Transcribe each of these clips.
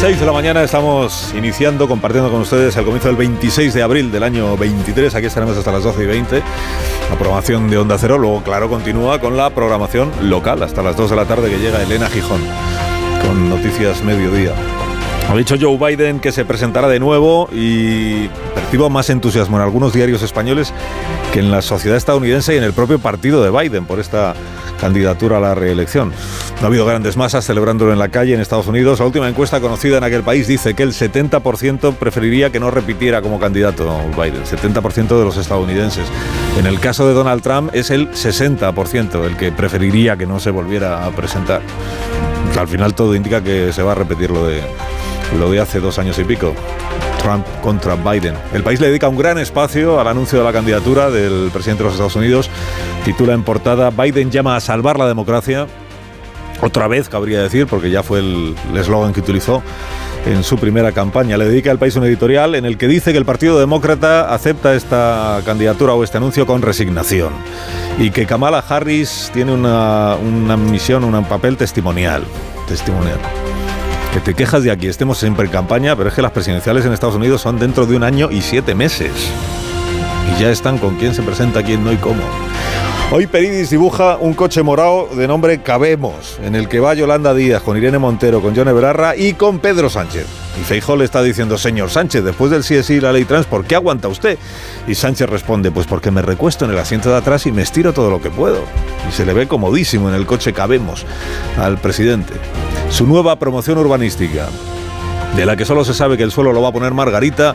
6 de la mañana estamos iniciando, compartiendo con ustedes el comienzo del 26 de abril del año 23. Aquí estaremos hasta las 12 y 20. La programación de Onda Cero. Luego, claro, continúa con la programación local hasta las 2 de la tarde que llega Elena Gijón con Noticias Mediodía. Ha dicho Joe Biden que se presentará de nuevo y percibo más entusiasmo en algunos diarios españoles que en la sociedad estadounidense y en el propio partido de Biden por esta candidatura a la reelección. No ha habido grandes masas celebrándolo en la calle en Estados Unidos. La última encuesta conocida en aquel país dice que el 70% preferiría que no repitiera como candidato Biden. 70% de los estadounidenses. En el caso de Donald Trump es el 60% el que preferiría que no se volviera a presentar. Al final todo indica que se va a repetir lo de, lo de hace dos años y pico. Trump contra Biden. El país le dedica un gran espacio al anuncio de la candidatura del presidente de los Estados Unidos. Titula en portada Biden llama a salvar la democracia. Otra vez, cabría decir, porque ya fue el eslogan que utilizó en su primera campaña. Le dedica al país un editorial en el que dice que el Partido Demócrata acepta esta candidatura o este anuncio con resignación y que Kamala Harris tiene una, una misión, un papel testimonial. Testimonial que te quejas de aquí, estemos siempre en campaña, pero es que las presidenciales en Estados Unidos son dentro de un año y siete meses. Y ya están con quién se presenta, quién no y cómo. Hoy Peridis dibuja un coche morado de nombre Cabemos, en el que va Yolanda Díaz con Irene Montero, con John Eberarra y con Pedro Sánchez. Y Feijó le está diciendo, señor Sánchez, después del sí la ley trans, ¿por qué aguanta usted? Y Sánchez responde, pues porque me recuesto en el asiento de atrás y me estiro todo lo que puedo. Y se le ve comodísimo en el coche Cabemos al presidente. Su nueva promoción urbanística, de la que solo se sabe que el suelo lo va a poner Margarita,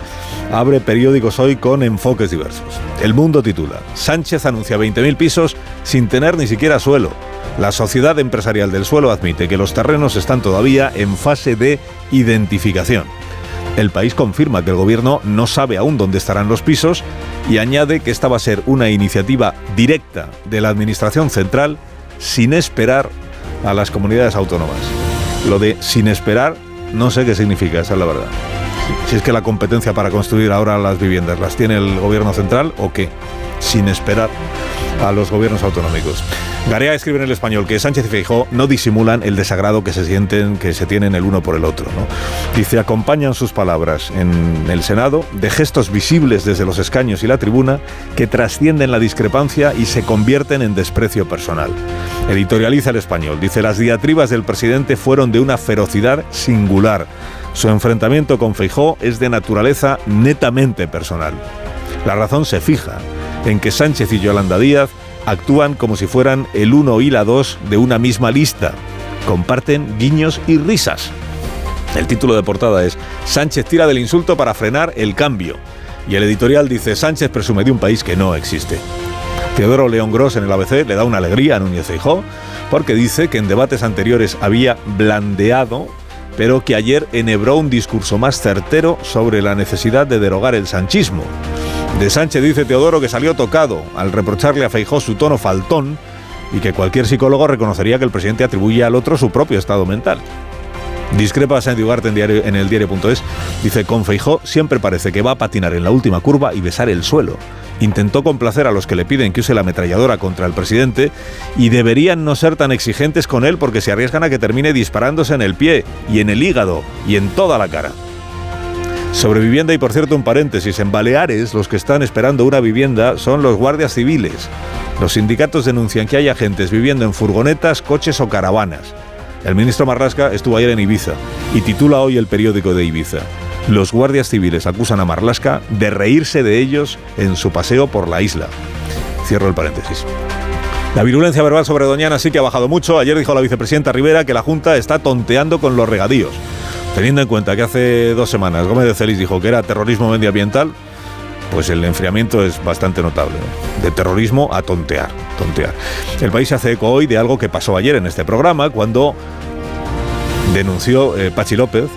abre periódicos hoy con enfoques diversos. El Mundo titula, Sánchez anuncia 20.000 pisos sin tener ni siquiera suelo. La Sociedad Empresarial del Suelo admite que los terrenos están todavía en fase de identificación. El país confirma que el gobierno no sabe aún dónde estarán los pisos y añade que esta va a ser una iniciativa directa de la Administración Central sin esperar a las comunidades autónomas. Lo de sin esperar no sé qué significa, esa es la verdad. Si es que la competencia para construir ahora las viviendas las tiene el gobierno central o qué, sin esperar a los gobiernos autonómicos. Garea escribe en el español que Sánchez y Feijó no disimulan el desagrado que se sienten, que se tienen el uno por el otro. ¿no? Dice, acompañan sus palabras en el Senado de gestos visibles desde los escaños y la tribuna que trascienden la discrepancia y se convierten en desprecio personal. Editorializa el español. Dice, las diatribas del presidente fueron de una ferocidad singular. Su enfrentamiento con Feijó es de naturaleza netamente personal. La razón se fija en que Sánchez y Yolanda Díaz actúan como si fueran el uno y la dos de una misma lista. Comparten guiños y risas. El título de portada es Sánchez tira del insulto para frenar el cambio. Y el editorial dice Sánchez presume de un país que no existe. Teodoro León Gross en el ABC le da una alegría a Núñez Feijó porque dice que en debates anteriores había blandeado, pero que ayer enhebró un discurso más certero sobre la necesidad de derogar el sanchismo. De Sánchez dice Teodoro que salió tocado al reprocharle a Feijó su tono faltón y que cualquier psicólogo reconocería que el presidente atribuye al otro su propio estado mental. Discrepa Sandy Ugarte en, diario, en el diario.es. Dice, con Feijó siempre parece que va a patinar en la última curva y besar el suelo. Intentó complacer a los que le piden que use la ametralladora contra el presidente y deberían no ser tan exigentes con él porque se arriesgan a que termine disparándose en el pie y en el hígado y en toda la cara. Sobre vivienda y por cierto un paréntesis, en Baleares los que están esperando una vivienda son los guardias civiles. Los sindicatos denuncian que hay agentes viviendo en furgonetas, coches o caravanas. El ministro Marlasca estuvo ayer en Ibiza y titula hoy el periódico de Ibiza. Los guardias civiles acusan a Marlasca de reírse de ellos en su paseo por la isla. Cierro el paréntesis. La virulencia verbal sobre Doñana sí que ha bajado mucho. Ayer dijo la vicepresidenta Rivera que la Junta está tonteando con los regadíos. Teniendo en cuenta que hace dos semanas Gómez de Celis dijo que era terrorismo medioambiental, pues el enfriamiento es bastante notable. ¿no? De terrorismo a tontear, tontear. El país hace eco hoy de algo que pasó ayer en este programa, cuando denunció eh, Pachi López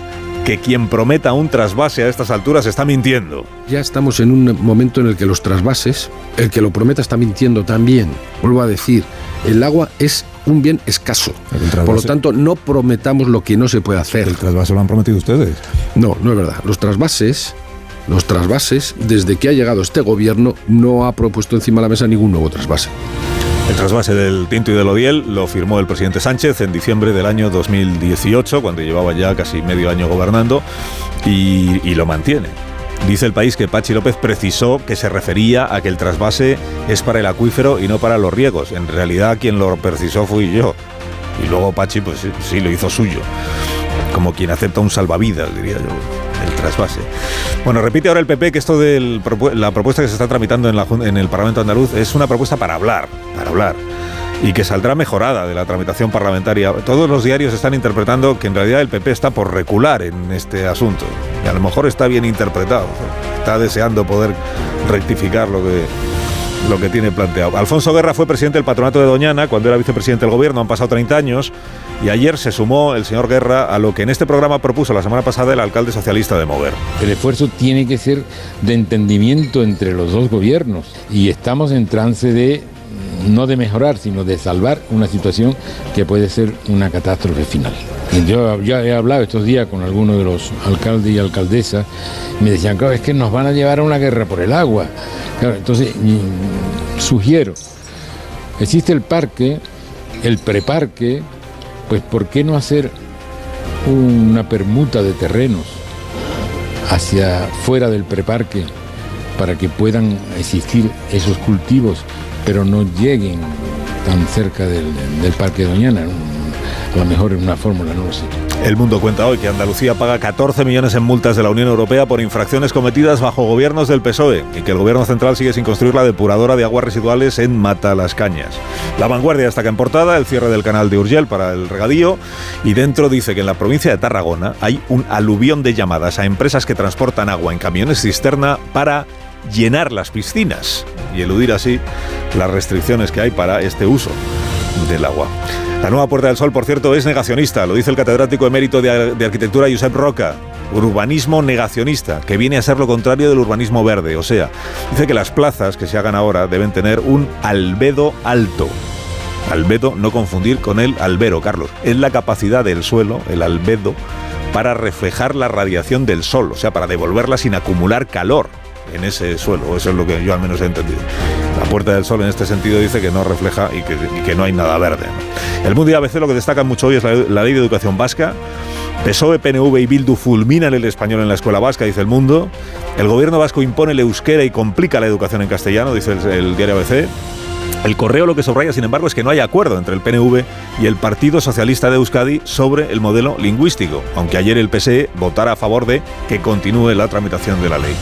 que quien prometa un trasvase a estas alturas está mintiendo. Ya estamos en un momento en el que los trasvases, el que lo prometa está mintiendo también. Vuelvo a decir, el agua es un bien escaso. Por lo tanto, no prometamos lo que no se puede hacer. ¿El trasvase lo han prometido ustedes? No, no es verdad. Los trasvases, los trasvases, desde que ha llegado este gobierno, no ha propuesto encima de la mesa ningún nuevo trasvase. El trasvase del Tinto y del Odiel lo firmó el presidente Sánchez en diciembre del año 2018, cuando llevaba ya casi medio año gobernando, y, y lo mantiene. Dice el país que Pachi López precisó que se refería a que el trasvase es para el acuífero y no para los riegos. En realidad quien lo precisó fui yo. Y luego Pachi pues sí, lo hizo suyo. Como quien acepta un salvavidas, diría yo, el trasvase. Bueno, repite ahora el PP que esto de la propuesta que se está tramitando en, el Parlamento andaluz es una propuesta para hablar, para hablar y que saldrá mejorada de la tramitación parlamentaria. Todos los diarios están interpretando que en realidad el PP está por recular en este asunto. Y a lo mejor está bien interpretado. Está deseando poder rectificar lo que, lo que tiene planteado. Alfonso Guerra fue presidente del patronato de Doñana cuando era vicepresidente del gobierno, han pasado 30 años, y ayer se sumó el señor Guerra a lo que en este programa propuso la semana pasada el alcalde socialista de Mover. El esfuerzo tiene que ser de entendimiento entre los dos gobiernos y estamos en trance de no de mejorar, sino de salvar una situación que puede ser una catástrofe final. Yo ya he hablado estos días con algunos de los alcaldes y alcaldesas, me decían, claro, es que nos van a llevar a una guerra por el agua. entonces, sugiero, existe el parque, el preparque, pues ¿por qué no hacer una permuta de terrenos hacia fuera del preparque para que puedan existir esos cultivos pero no lleguen tan cerca del, Parque Doñana. A lo mejor en una fórmula, no lo sé. El Mundo cuenta hoy que Andalucía paga 14 millones en multas de la Unión Europea por infracciones cometidas bajo gobiernos del PSOE y que el gobierno central sigue sin construir la depuradora de aguas residuales en Mata las Cañas. La vanguardia destaca en portada el cierre del canal de Urgel para el regadío y dentro dice que en la provincia de Tarragona hay un aluvión de llamadas a empresas que transportan agua en camiones cisterna para llenar las piscinas y eludir así las restricciones que hay para este uso del agua. La nueva Puerta del Sol, por cierto, es negacionista, lo dice el catedrático emérito de, de arquitectura Josep Roca. Urbanismo negacionista, que viene a ser lo contrario del urbanismo verde. O sea, dice que las plazas que se hagan ahora deben tener un albedo alto. Albedo, no confundir con el albero, Carlos. Es la capacidad del suelo, el albedo, para reflejar la radiación del sol, o sea, para devolverla sin acumular calor en ese suelo. Eso es lo que yo al menos he entendido. La Puerta del Sol en este sentido dice que no refleja y que, no hay nada verde. El Mundo y ABC lo que destacan mucho hoy es la, ley de educación vasca. PSOE, PNV y Bildu fulminan el español en la escuela vasca, dice el Mundo. El gobierno vasco impone el euskera y complica la educación en castellano, dice el, el diario ABC. El correo lo que subraya, sin embargo, es que no hay acuerdo entre el PNV y el Partido Socialista de Euskadi sobre el modelo lingüístico, aunque ayer el PSE votara a favor de que continúe la tramitación de la ley.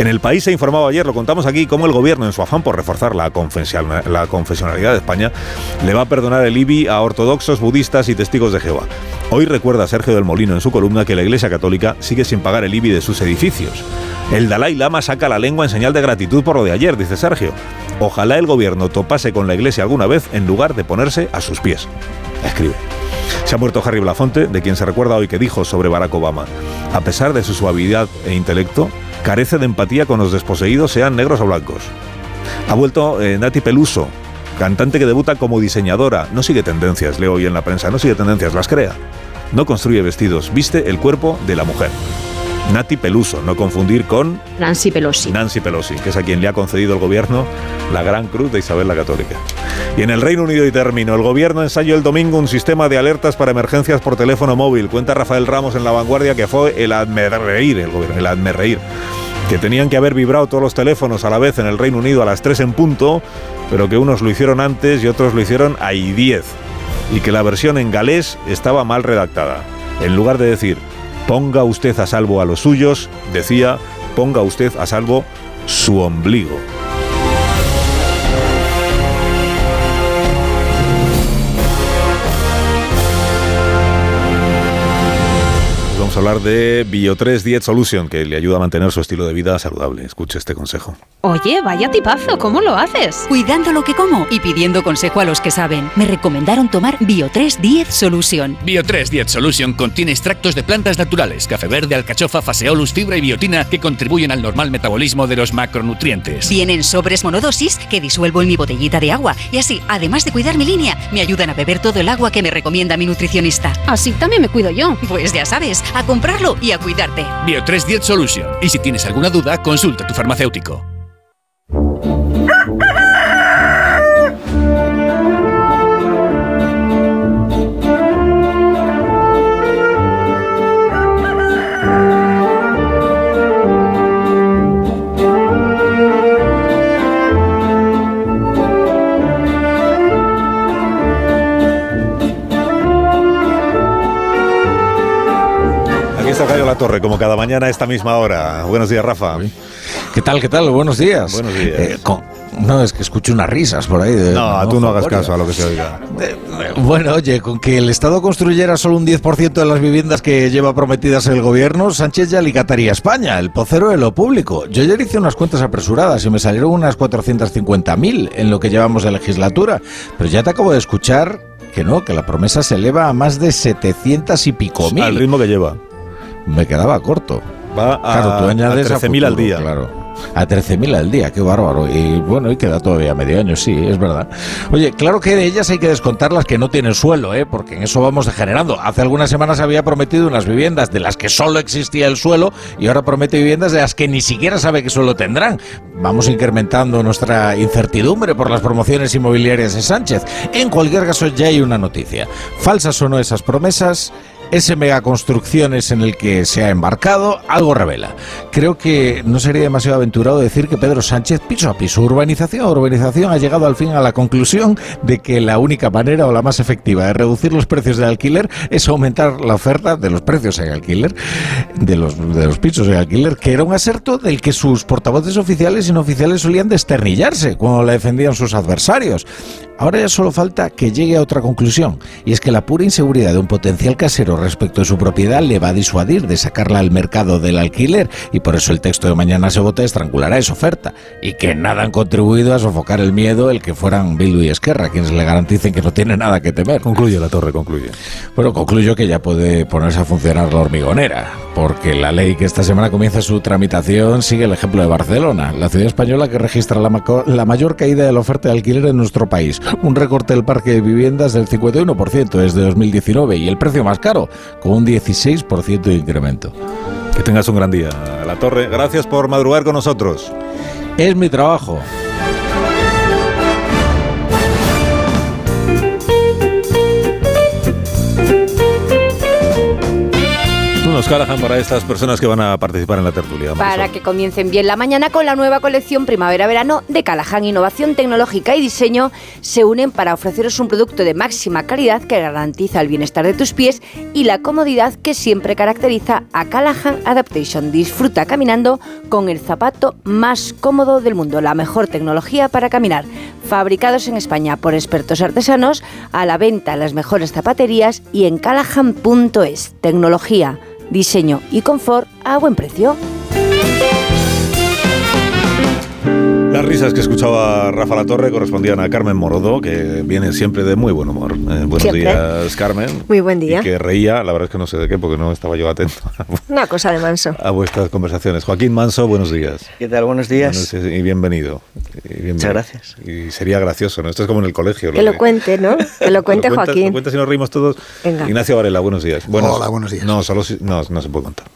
En el país se informaba ayer, lo contamos aquí, cómo el gobierno, en su afán por reforzar la, la confesionalidad de España, le va a perdonar el IBI a ortodoxos, budistas y testigos de Jehová. Hoy recuerda Sergio del Molino en su columna que la Iglesia Católica sigue sin pagar el IBI de sus edificios. El Dalai Lama saca la lengua en señal de gratitud por lo de ayer, dice Sergio. Ojalá el gobierno topase con la iglesia alguna vez en lugar de ponerse a sus pies. Escribe. Se ha muerto Harry Blafonte, de quien se recuerda hoy que dijo sobre Barack Obama. A pesar de su suavidad e intelecto, carece de empatía con los desposeídos, sean negros o blancos. Ha vuelto eh, Nati Peluso, cantante que debuta como diseñadora. No sigue tendencias, leo hoy en la prensa, no sigue tendencias, las crea. No construye vestidos, viste el cuerpo de la mujer. Nati Peluso, no confundir con Nancy Pelosi. Nancy Pelosi, que es a quien le ha concedido el gobierno la Gran Cruz de Isabel la Católica. Y en el Reino Unido y término, el gobierno ensayó el domingo un sistema de alertas para emergencias por teléfono móvil. Cuenta Rafael Ramos en La Vanguardia que fue el reír el gobierno, el reír que tenían que haber vibrado todos los teléfonos a la vez en el Reino Unido a las 3 en punto, pero que unos lo hicieron antes y otros lo hicieron a I 10, y que la versión en galés estaba mal redactada. En lugar de decir ponga usted a salvo a los suyos, decía, ponga usted a salvo su ombligo. Vamos a hablar de Bio3 Diet Solution, que le ayuda a mantener su estilo de vida saludable. Escuche este consejo. Oye, vaya tipazo, ¿cómo lo haces? Cuidando lo que como y pidiendo consejo a los que saben. Me recomendaron tomar Bio3 Diet Solution. Bio3 Diet Solution contiene extractos de plantas naturales, café verde, alcachofa, faseolus, fibra y biotina que contribuyen al normal metabolismo de los macronutrientes. Vienen sobres monodosis que disuelvo en mi botellita de agua y así, además de cuidar mi línea, me ayudan a beber todo el agua que me recomienda mi nutricionista. Así también me cuido yo. Pues ya sabes, a comprarlo y a cuidarte. Bio3 Diet Solution. Y si tienes alguna duda, consulta a tu farmacéutico. Torre, como cada mañana a esta misma hora. Buenos días, Rafa. ¿Qué tal, qué tal? Buenos días. Buenos días. Eh, con- no, es que escucho unas risas por ahí. de- No, tú no hagas caso a lo que se oiga. Eh, Bueno, oye, con que el Estado construyera solo un 10% de las viviendas que lleva prometidas el gobierno, Sánchez ya alicataría España, el pocero de lo público. Yo ayer hice unas cuentas apresuradas y me salieron unas 450.000 en lo que llevamos de legislatura. Pero ya te acabo de escuchar que no, que la promesa se eleva a más de 700 y pico Al mil. ritmo que lleva. Me quedaba corto. Va a, Claro, tú añades a 13.000 al día. Claro. A 13.000 al día, qué bárbaro. Y bueno, y queda todavía medio año, sí, es verdad. Oye, claro que de ellas hay que descontar las que no tienen suelo, ¿eh? porque en eso vamos degenerando. Hace algunas semanas había prometido unas viviendas de las que solo existía el suelo y ahora promete viviendas de las que ni siquiera sabe qué suelo tendrán. Vamos incrementando nuestra incertidumbre por las promociones inmobiliarias de Sánchez. En cualquier caso, ya hay una noticia. Falsas o no esas promesas, ese megaconstrucciones en el que se ha embarcado algo revela. Creo que no sería demasiado aventurado decir que Pedro Sánchez, piso a piso, urbanización a urbanización, ha llegado al fin a la conclusión de que la única manera o la más efectiva de reducir los precios de alquiler es aumentar la oferta de los precios en alquiler, de los, de los pisos en alquiler, que era un aserto del que sus portavoces oficiales y no oficiales solían desternillarse cuando la defendían sus adversarios. Ahora ya solo falta que llegue a otra conclusión, y es que la pura inseguridad de un potencial casero respecto de su propiedad le va a disuadir de sacarla al mercado del alquiler, y por eso el texto de mañana se vota estrangulará esa oferta, y que nada han contribuido a sofocar el miedo el que fueran Bildu y Esquerra quienes le garanticen que no tiene nada que temer. Concluye La Torre, concluye. Bueno, concluyo que ya puede ponerse a funcionar la hormigonera, porque la ley que esta semana comienza su tramitación sigue el ejemplo de Barcelona, la ciudad española que registra la, la mayor caída de la oferta de alquiler en nuestro país, un recorte del parque de viviendas del 51% desde 2019 y el precio más caro, con un 16% de incremento. Que tengas un gran día, La Torre. Gracias por madrugar con nosotros. Es mi trabajo. Unos Callahan para estas personas que van a participar en la tertulia. Para Marisol. que comiencen bien la mañana con la nueva colección Primavera-Verano de Callahan. Innovación tecnológica y diseño se unen para ofreceros un producto de máxima calidad que garantiza el bienestar de tus pies y la comodidad que siempre caracteriza a Callahan Adaptation. Disfruta caminando con el zapato más cómodo del mundo, la mejor tecnología para caminar. Fabricados en España por expertos artesanos, a la venta en las mejores zapaterías y en callahan.es. Tecnología, diseño y confort a buen precio. Las risas que escuchaba Rafa La Torre correspondían a Carmen Morodo, que viene siempre de muy buen humor. Eh, buenos Siempre. días, Carmen. Muy buen día. Y que reía, la verdad es que no sé de qué, porque no estaba yo atento Una cosa de manso. a vuestras conversaciones. Joaquín Manso, buenos días. ¿Qué tal? Buenos días. Buenos días y bienvenido. Y bienvenido. Muchas gracias. Y sería gracioso, ¿no? Esto es como en el colegio. Que lo cuente, ¿no? Que lo cuente Lo Joaquín. Lo cuentas y nos reímos todos. Venga. Ignacio Varela, buenos días. Buenos- Hola, buenos días. No, solo si- no, no se puede contar.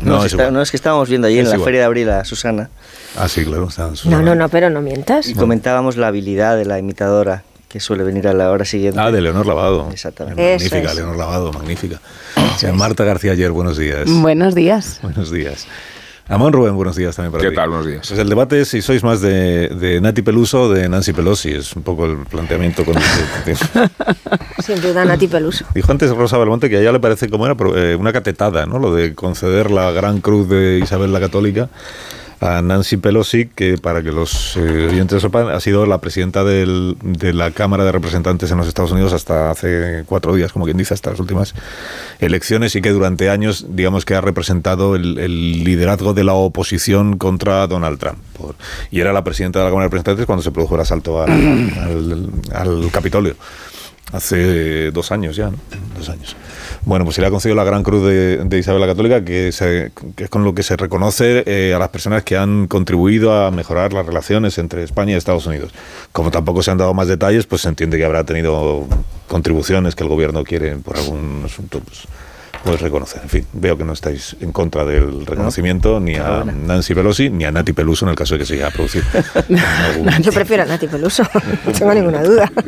No, No, es es está- igual. no, es que estábamos viendo allí Es en la igual. Feria de Abril a Susana Ah, sí, claro. está- No, no, no, pero no mientas. y comentábamos la habilidad de la imitadora que suele venir a la hora siguiente. Ah, de Leonor Lavado. Exactamente. Eso Magnífica, es. Leonor Lavado, magnífica. Marta García ayer, buenos días. Buenos días. Buenos días. Amón Rubén, buenos días también para ¿Qué ti. tal? Buenos días. Pues el debate es si sois más de, de Nati Peluso o de Nancy Pelosi. Es un poco el planteamiento con el que- Sin duda, Nati Peluso. Dijo antes Rosa Belmonte que a ella le parece como era eh, una catetada, ¿no? Lo de conceder la gran cruz de Isabel la Católica a Nancy Pelosi, que para que los eh, oyentes sepan, ha sido la presidenta de la Cámara de Representantes en los Estados Unidos hasta hace cuatro días, como quien dice, hasta las últimas elecciones y que durante años, digamos que ha representado el, liderazgo de la oposición contra Donald Trump. Y era la presidenta de la Cámara de Representantes cuando se produjo el asalto al, al- al Capitolio. Hace dos años ya, ¿no? Dos años. Bueno, pues se le ha concedido la Gran Cruz de, de Isabel la Católica, que, se- que es con lo que se reconoce eh, a las personas que han contribuido a mejorar las relaciones entre España y Estados Unidos. Como tampoco se han dado más detalles, pues se entiende que habrá tenido contribuciones que el gobierno quiere por algún asunto, pues, pues reconocer. En fin, veo que no estáis en contra del reconocimiento ni a Nancy Pelosi ni a Nati Peluso en el caso de que se llegue a producir. algún- Yo prefiero a Nati Peluso, no tengo ninguna duda.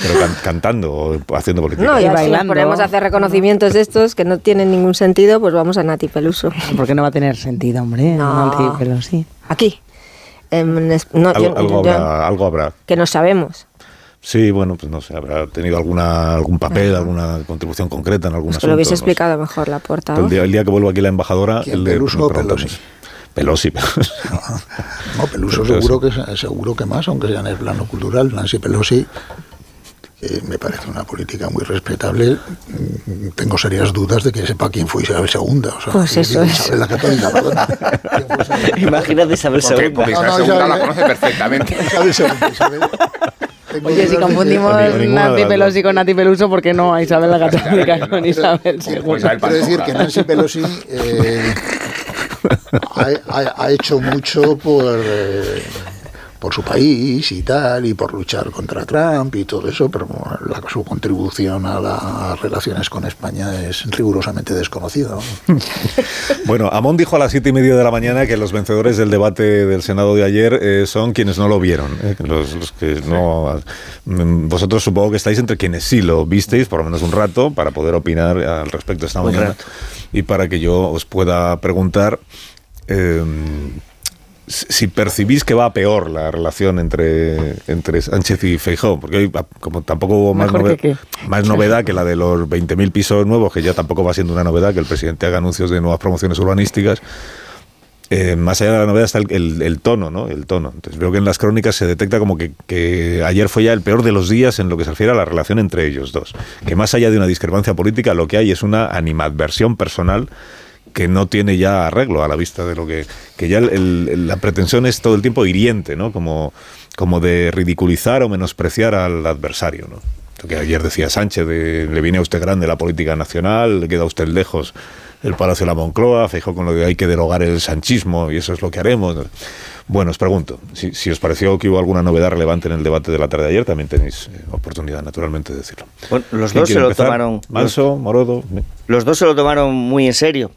pero can- cantando o haciendo política. No, y Y si bailando. ponemos a hacer reconocimientos de estos que no tienen ningún sentido, pues vamos a Nati Peluso. Porque no va a tener sentido, hombre. No. Nancy Pelosi. Aquí. En es- no, algo, yo- algo yo- habrá, algo habrá. que no sabemos. Sí, bueno, pues no sé, habrá tenido alguna algún papel, alguna contribución concreta en algún Pues que lo hubiese no sé. explicado mejor la portavoz. El día, el día que vuelva aquí la embajadora, ¿Quién, el de Peluso. Pelosi, Pelosi. No, Peluso seguro que seguro que más, aunque sea en el plano cultural. Nancy Pelosi, que me parece una política muy respetable, tengo serias dudas de que sepa quién fue Isabel II. O sea, Pues eso es. Isabel la Católica. ¿Quién fue Isabel II? Imagínate Isabel Porque, II. porque No, Isabel no, la conoce perfectamente. Isabel II, Isabel. Oye, si confundimos Nancy Pelosi con Nati Peluso, ¿por qué no a Isabel la Católica con Isabel Quiero- II? Quiero decir que Nancy Pelosi eh, ha, ha- ha hecho mucho por, eh, por su país y tal, y por luchar contra Trump y todo eso, pero la- su contribución a las relaciones con España es rigurosamente desconocida. ¿no? Bueno, Amón dijo a las siete y media de la mañana que los vencedores del debate del Senado de ayer eh, son quienes no lo vieron. eh, los, los que no. mm, Vosotros supongo que estáis entre quienes sí lo visteis, por lo menos un rato, para poder opinar al respecto esta Un mañana. rato. Y para que yo os pueda preguntar. eh, si percibís que va a peor la relación entre, entre Sánchez y Feijóo, porque hoy, como tampoco hubo más, Mejor nove- que más novedad que la de los 20.000 pisos nuevos, que ya tampoco va siendo una novedad que el presidente haga anuncios de nuevas promociones urbanísticas, eh, más allá de la novedad está el, el- el tono, ¿no? El tono. Entonces veo que en las crónicas se detecta como que, que ayer fue ya el peor de los días en lo que se refiere a la relación entre ellos dos. Que más allá de una discrepancia política, lo que hay es una animadversión personal que no tiene ya arreglo a la vista de lo que... Que ya el- el- la pretensión es todo el tiempo hiriente, ¿no? Como, como de ridiculizar o menospreciar al adversario, ¿no? Lo que ayer decía Sánchez, de, le viene a usted grande la política nacional, le queda a usted lejos el Palacio de la Moncloa, fijó con lo de hay que derogar el sanchismo y eso es lo que haremos. Bueno, os pregunto, si, si os pareció que hubo alguna novedad relevante en el debate de la tarde de ayer, también tenéis eh, oportunidad, naturalmente, de decirlo. Bueno, los ¿Quién dos se lo empezar? tomaron. Manso, Morodo. Los dos se lo tomaron muy en serio.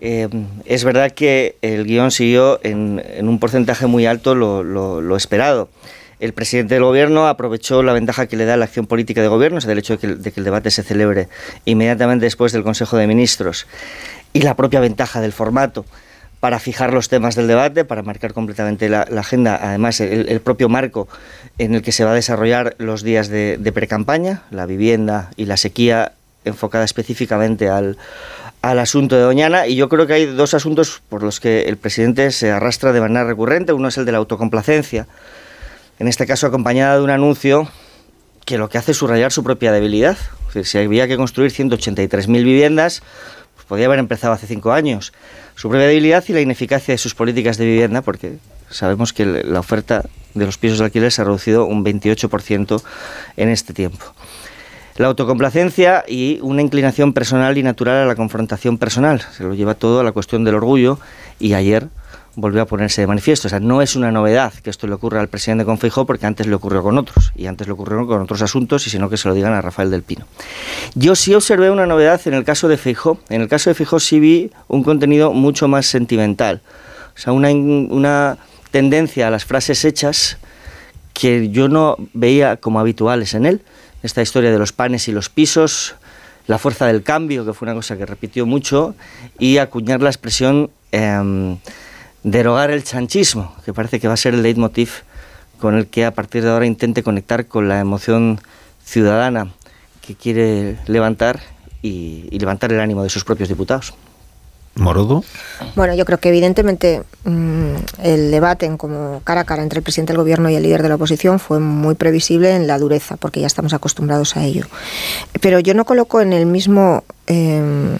Eh, es verdad que el guion siguió en, un porcentaje muy alto lo, esperado. El presidente del gobierno aprovechó la ventaja que le da la acción política de gobierno, o sea, el hecho de que, el- debate se celebre inmediatamente después del Consejo de Ministros, y la propia ventaja del formato para fijar los temas del debate, para marcar completamente la, agenda, además el, el propio marco en el que se va a desarrollar los días de, de precampaña, la vivienda y la sequía enfocada específicamente al, al asunto de Doñana y yo creo que hay dos asuntos por los que el presidente se arrastra de manera recurrente. Uno es el de la autocomplacencia, en este caso acompañada de un anuncio que lo que hace es subrayar su propia debilidad. Si había que construir 183.000 viviendas, pues podía haber empezado hace cinco años. Su propia debilidad y la ineficacia de sus políticas de vivienda, porque sabemos que la oferta de los pisos de alquiler se ha reducido un 28% en este tiempo. La autocomplacencia y una inclinación personal y natural a la confrontación personal. Se lo lleva todo a la cuestión del orgullo y ayer volvió a ponerse de manifiesto. O sea, no es una novedad que esto le ocurra al presidente con Feijóo porque antes le ocurrió con otros y antes le ocurrió con otros asuntos y sino que se lo digan a Rafael del Pino. Yo sí observé una novedad en el caso de Feijóo. En el caso de Feijóo sí vi un contenido mucho más sentimental. O sea, una, una tendencia a las frases hechas que yo no veía como habituales en él. Esta historia de los panes y los pisos, la fuerza del cambio, que fue una cosa que repitió mucho, y acuñar la expresión em, derogar el chanchismo, que parece que va a ser el leitmotiv con el que a partir de ahora intente conectar con la emoción ciudadana que quiere levantar y, y levantar el ánimo de sus propios diputados. Morodo. Bueno, yo creo que evidentemente mm, el debate en como cara a cara entre el presidente del gobierno y el líder de la oposición fue muy previsible en la dureza, porque ya estamos acostumbrados a ello. Pero yo no coloco en el mismo, eh,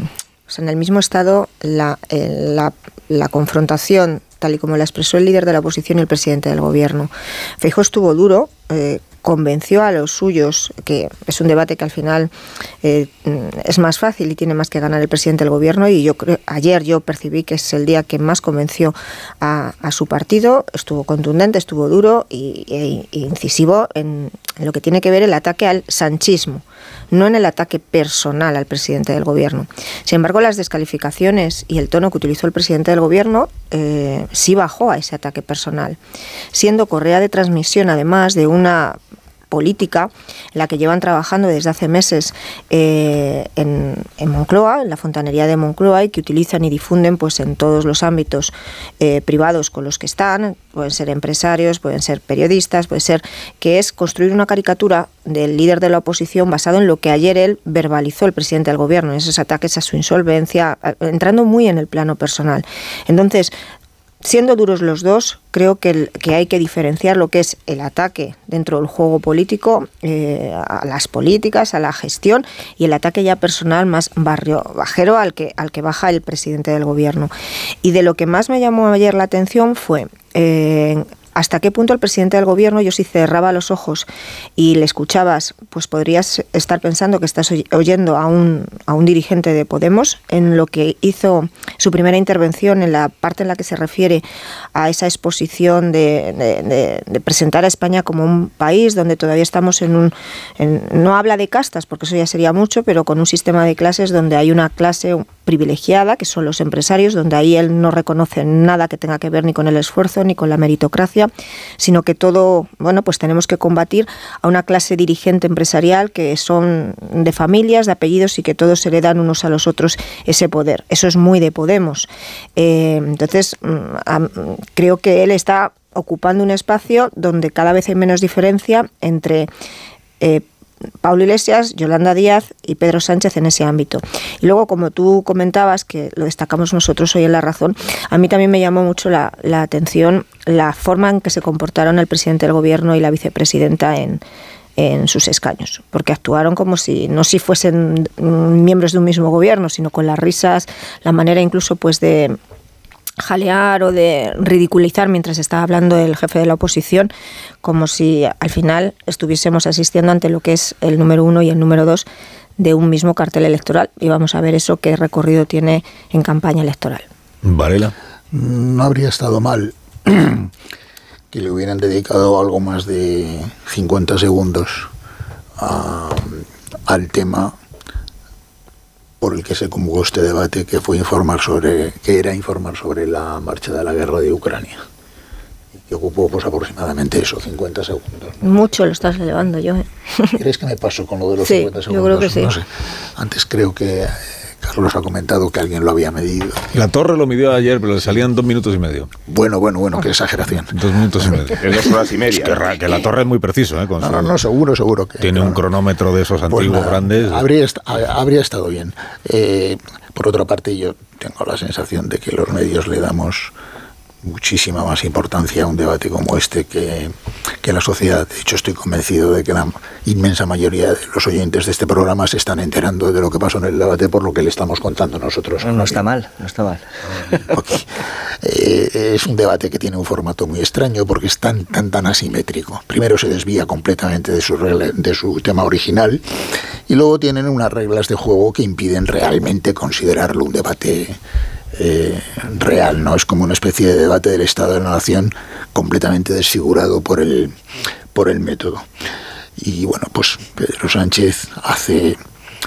o sea, en el mismo estado la, la, la confrontación tal y como la expresó el líder de la oposición y el presidente del gobierno. Feijóo estuvo duro, eh, convenció a los suyos, que es un debate que al final eh, es más fácil y tiene más que ganar el presidente del gobierno y yo creo, ayer yo percibí que es el día que más convenció a, su partido, estuvo contundente, estuvo duro e, e incisivo en, lo que tiene que ver el ataque al sanchismo no en el ataque personal al presidente del gobierno. Sin embargo, las descalificaciones y el tono que utilizó el presidente del gobierno eh, sí bajó a ese ataque personal, siendo correa de transmisión además de una política, la que llevan trabajando desde hace meses eh, en, en, Moncloa, en la fontanería de Moncloa, y que utilizan y difunden pues en todos los ámbitos eh, privados con los que están, pueden ser empresarios, pueden ser periodistas, puede ser que es construir una caricatura del líder de la oposición basado en lo que ayer él verbalizó el presidente del gobierno, en esos ataques a su insolvencia, entrando muy en el plano personal. Entonces, siendo duros los dos, creo que, que, hay que diferenciar lo que es el ataque dentro del juego político eh, a las políticas, a la gestión y el ataque ya personal más barrio bajero al que, al que baja el presidente del gobierno. Y de lo que más me llamó ayer la atención fue eh, hasta qué punto el presidente del gobierno, yo si cerraba los ojos y le escuchabas, pues podrías estar pensando que estás oyendo a un, a un dirigente de Podemos en lo que hizo su primera intervención en la parte en la que se refiere a esa exposición de, de, presentar a España como un país donde todavía estamos en un... En, no habla de castas, porque eso ya sería mucho, pero con un sistema de clases donde hay una clase privilegiada, que son los empresarios, donde ahí él no reconoce nada que tenga que ver ni con el esfuerzo ni con la meritocracia, sino que todo, bueno, pues tenemos que combatir a una clase dirigente empresarial que son de familias, de apellidos y que todos se le dan unos a los otros ese poder. Eso es muy de Podemos. Eh, entonces, creo que él está ocupando un espacio donde cada vez hay menos diferencia entre eh, Pablo Iglesias, Yolanda Díaz y Pedro Sánchez en ese ámbito. Y luego, como tú comentabas, que lo destacamos nosotros hoy en La Razón, a mí también me llamó mucho la, la atención la forma en que se comportaron el presidente del Gobierno y la vicepresidenta en, en sus escaños, porque actuaron como si no si fuesen miembros de un mismo gobierno, sino con las risas, la manera incluso pues de jalear o de ridiculizar mientras estaba hablando el jefe de la oposición, como si al final estuviésemos asistiendo ante lo que es el número uno y el número dos de un mismo cartel electoral. Y vamos a ver eso qué recorrido tiene en campaña electoral. Varela. No habría estado mal que le hubieran dedicado algo más de 50 segundos a, al tema por el que se convocó este debate, que fue informar sobre, que era informar sobre la marcha de la guerra de Ucrania. Que ocupó pues aproximadamente eso, 50 segundos. ¿no? Mucho lo estás elevando yo. ¿eh? ¿Crees que me paso con lo de los sí, 50 segundos? Yo creo que sí. No sé. Antes creo que Carlos ha comentado que alguien lo había medido. La torre lo midió ayer, pero le salían dos minutos y medio. Bueno, bueno, bueno, qué exageración. Dos minutos y medio. Dos horas y media. Que, que la torre es muy preciso, ¿eh? Con no, su, no, no, seguro, seguro que. Tiene un cronómetro de esos antiguos Pues nada, grandes. Habría, est habría estado bien. Eh, por otra parte, yo tengo la sensación de que los medios le damos muchísima más importancia a un debate como este que, que la sociedad. De hecho, estoy convencido de que la inmensa mayoría de los oyentes de este programa se están enterando de lo que pasó en el debate por lo que le estamos contando nosotros. No, no está mal, no está mal. Okay. Eh, es un debate que tiene un formato muy extraño porque es tan, tan, tan asimétrico. Primero se desvía completamente de su, regla, de su tema original y luego tienen unas reglas de juego que impiden realmente considerarlo un debate eh, real, ¿no? Es como una especie de debate del Estado de la Nación completamente desfigurado por el, por el método. Y bueno, pues Pedro Sánchez hace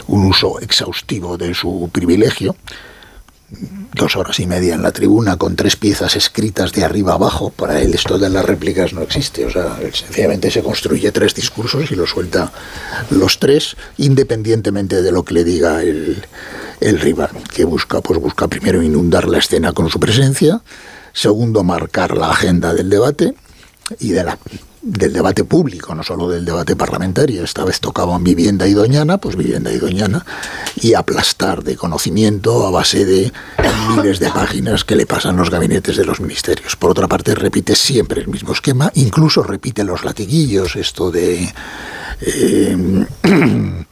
un uso exhaustivo de su privilegio, dos horas y media en la tribuna con tres piezas escritas de arriba abajo. Para él esto de las réplicas no existe. O sea, sencillamente se construye tres discursos y lo suelta los tres, independientemente de lo que le diga el, el rival. Que busca, pues busca primero inundar la escena con su presencia, segundo marcar la agenda del debate y de la del debate público, no solo del debate parlamentario. Esta vez tocaban vivienda y doñana, pues vivienda y doñana, y aplastar de conocimiento a base de miles de páginas que le pasan los gabinetes de los ministerios. Por otra parte, repite siempre el mismo esquema, incluso repite los latiguillos, esto de... eh,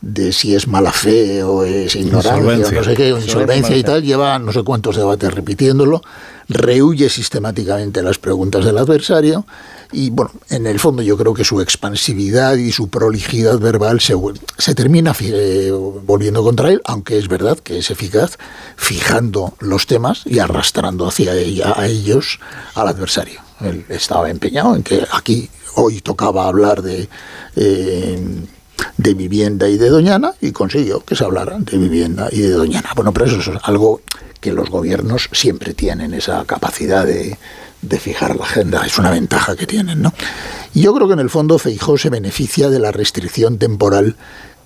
de si es mala fe o es ignorancia o no sé qué, o insolvencia y tal, lleva no sé cuántos debates repitiéndolo, rehuye sistemáticamente las preguntas del adversario y bueno, en el fondo yo creo que su expansividad y su prolijidad verbal se, se termina eh, volviendo contra él, aunque es verdad que es eficaz fijando los temas y arrastrando hacia ella, a ellos al adversario. Él estaba empeñado en que aquí hoy tocaba hablar de... de vivienda y de Doñana y consiguió que se hablara de vivienda y de Doñana. Bueno, pero eso es algo que los gobiernos siempre tienen, esa capacidad de, de fijar la agenda, es una ventaja que tienen, ¿no? Yo creo que en el fondo Feijó se beneficia de la restricción temporal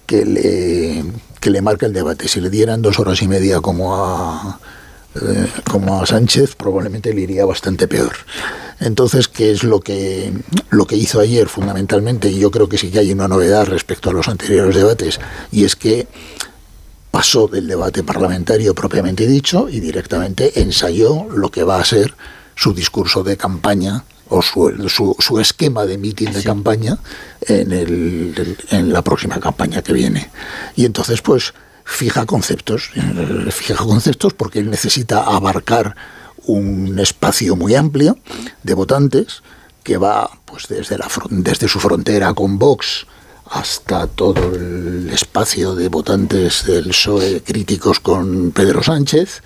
que le, que le marca el debate. Si le dieran dos horas y media como a, eh, como a Sánchez, probablemente le iría bastante peor. Entonces, ¿qué es lo que, lo que hizo ayer fundamentalmente? Y yo creo que sí que hay una novedad respecto a los anteriores debates, y es que pasó del debate parlamentario propiamente dicho y directamente ensayó lo que va a ser su discurso de campaña o su, su, su esquema de mitin de campaña en, el, en la próxima campaña que viene. Y entonces, pues, fija conceptos, eh, fija conceptos porque él necesita abarcar un espacio muy amplio de votantes que va pues desde, la, desde su frontera con Vox hasta todo el espacio de votantes del PSOE críticos con Pedro Sánchez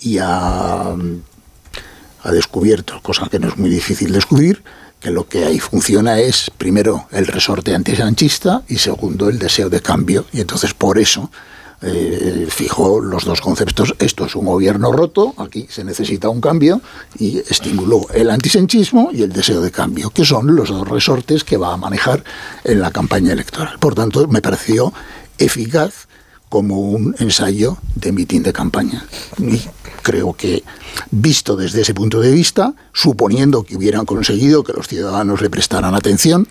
y ha, ha descubierto, cosa que no es muy difícil descubrir, que lo que ahí funciona es, primero, el resorte antisanchista y segundo, el deseo de cambio. Y entonces, por eso, eh, fijó los dos conceptos. Esto es un gobierno roto, aquí se necesita un cambio, y estimuló el antisanchismo y el deseo de cambio, que son los dos resortes que va a manejar en la campaña electoral. Por tanto, me pareció eficaz como un ensayo de mitin de campaña. Y creo que, visto desde ese punto de vista, suponiendo que hubieran conseguido que los ciudadanos le prestaran atención,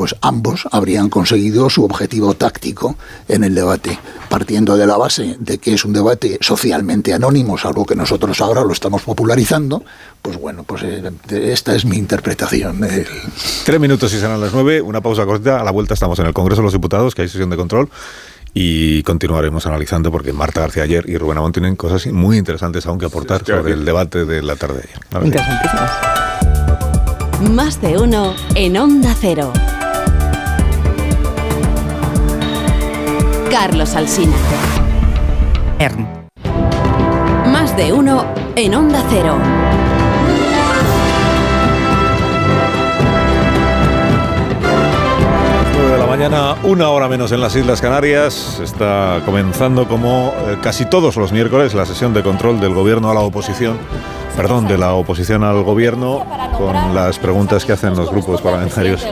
pues ambos habrían conseguido su objetivo táctico en el debate, partiendo de la base de que es un debate socialmente anónimo, algo que nosotros ahora lo estamos popularizando, pues bueno, pues eh, esta es mi interpretación. Tres minutos y serán las nueve. Una pausa corta. A la vuelta estamos en el Congreso de los Diputados, que hay sesión de control. Y continuaremos analizando porque Marta García ayer y Rubén Amón tienen cosas muy interesantes aún que aportar sobre el debate de la tarde de ayer. Más de uno en Onda Cero. Carlos Alsina. Más de uno en Onda Cero. Nueve de la mañana, una hora menos en las Islas Canarias. Está comenzando como eh, casi todos los miércoles la sesión de control del gobierno a la oposición. Perdón, de la oposición al gobierno con las preguntas que hacen los grupos parlamentarios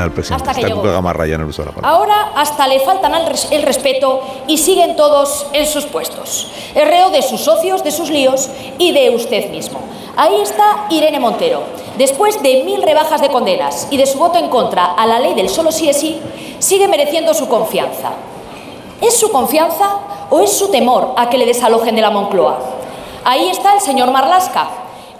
al presidente. Hasta que Está llegó. Cuca Gamarra ya en el uso de la palabra. Ahora hasta le faltan al res- el respeto y siguen todos en sus puestos. Es reo de sus socios, de sus líos y de usted mismo. Ahí está Irene Montero. Después de mil rebajas de condenas y de su voto en contra a la ley del solo sí es sí, sigue mereciendo su confianza. ¿Es su confianza o es su temor a que le desalojen de la Moncloa? Ahí está el señor Marlasca,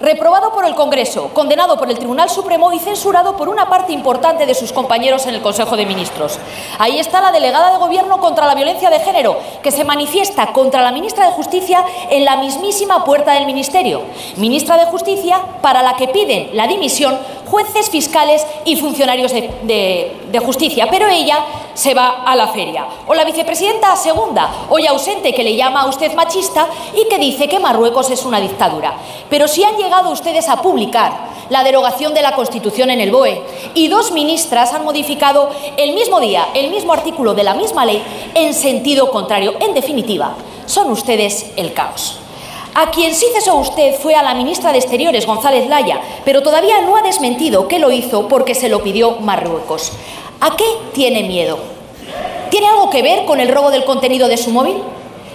reprobado por el Congreso, condenado por el Tribunal Supremo y censurado por una parte importante de sus compañeros en el Consejo de Ministros. Ahí está la delegada de Gobierno contra la violencia de género, que se manifiesta contra la ministra de Justicia en la mismísima puerta del Ministerio. Ministra de Justicia para la que piden la dimisión jueces, fiscales y funcionarios de, justicia, pero ella se va a la feria. O la vicepresidenta segunda, hoy ausente, que le llama a usted machista y que dice que Marruecos es una dictadura. Pero si han llegado ustedes a publicar la derogación de la Constitución en el BOE y dos ministras han modificado el mismo día, el mismo artículo de la misma ley en sentido contrario. En definitiva, son ustedes el caos. A quien sí cesó usted fue a la ministra de Exteriores, González Laya, pero todavía no ha desmentido que lo hizo porque se lo pidió Marruecos. ¿A qué tiene miedo? ¿Tiene algo que ver con el robo del contenido de su móvil?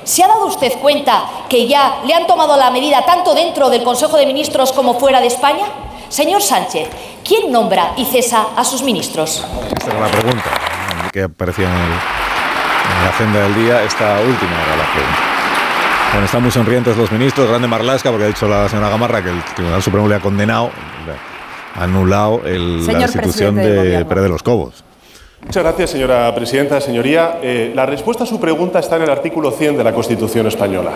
¿Se ha dado usted cuenta que ya le han tomado la medida tanto dentro del Consejo de Ministros como fuera de España? Señor Sánchez, ¿quién nombra y cesa a sus ministros? Esta era la pregunta que aparecía en, el, en la agenda del día. Esta última era la pregunta. Bueno, están muy sonrientes los ministros. Grande Marlasca, porque ha dicho la señora Gamarra que el Tribunal Supremo le ha condenado, anulado el, la del de. Pérez de los Cobos. Muchas gracias, señora presidenta. Señoría, eh, la respuesta a su pregunta está en el artículo 100 de la Constitución española.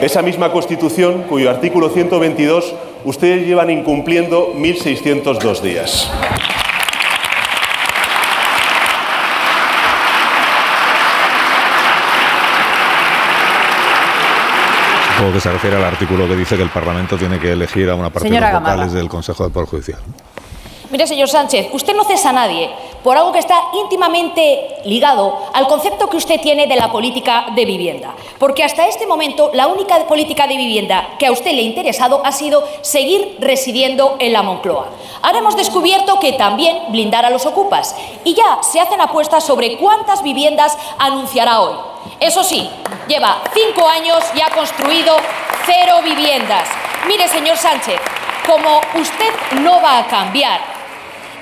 Esa misma Constitución, cuyo artículo 122 ustedes llevan incumpliendo 1.602 días. Supongo que se refiere al artículo que dice que el Parlamento tiene que elegir a una parte de los vocales del Consejo del Poder Judicial. Mire, señor Sánchez, usted no cesa a nadie por algo que está íntimamente ligado al concepto que usted tiene de la política de vivienda. Porque hasta este momento la única política de vivienda que a usted le ha interesado ha sido seguir residiendo en la Moncloa. Ahora hemos descubierto que también blindar a los ocupas y ya se hacen apuestas sobre cuántas viviendas anunciará hoy. Eso sí, lleva cinco años y ha construido cero viviendas. Mire, señor Sánchez, como usted no va a cambiar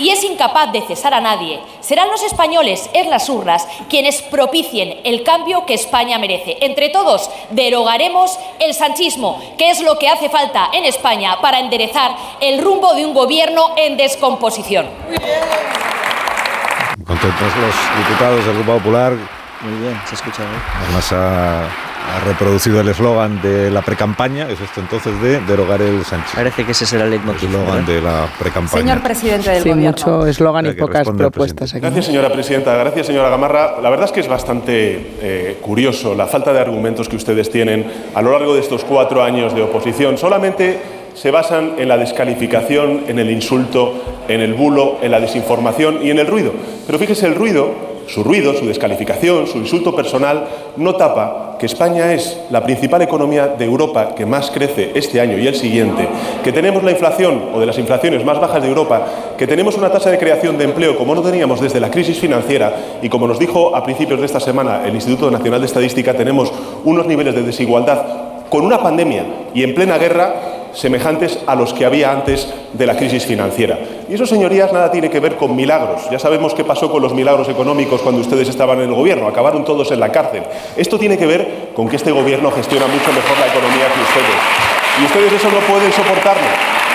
y es incapaz de cesar a nadie, serán los españoles en las urnas quienes propicien el cambio que España merece. Entre todos, derogaremos el sanchismo, que es lo que hace falta en España para enderezar el rumbo de un gobierno en descomposición. Contentos los diputados del Grupo Popular. Muy bien, se escucha bien. Además ha, ha reproducido el eslogan de la precampaña, es esto entonces de derogar el Sánchez. Parece que ese será el leitmotiv. El eslogan de la precampaña. Señor presidente del Sí, gobierno. mucho eslogan y pocas propuestas aquí. Gracias, señora presidenta. Gracias, señora Gamarra. La verdad es que es bastante eh, curioso la falta de argumentos que ustedes tienen a lo largo de estos cuatro años de oposición. Solamente se basan en la descalificación, en el insulto, en el bulo, en la desinformación y en el ruido. Pero fíjese, el ruido, su ruido, su descalificación, su insulto personal, no tapa que España es la principal economía de Europa que más crece este año y el siguiente, que tenemos la inflación o de las inflaciones más bajas de Europa, que tenemos una tasa de creación de empleo como no teníamos desde la crisis financiera y como nos dijo a principios de esta semana el Instituto Nacional de Estadística, tenemos unos niveles de desigualdad con una pandemia y en plena guerra semejantes a los que había antes de la crisis financiera. Y eso, señorías, nada tiene que ver con milagros. Ya sabemos qué pasó con los milagros económicos cuando ustedes estaban en el gobierno. Acabaron todos en la cárcel. Esto tiene que ver con que este gobierno gestiona mucho mejor la economía que ustedes. Y ustedes eso no pueden soportarlo.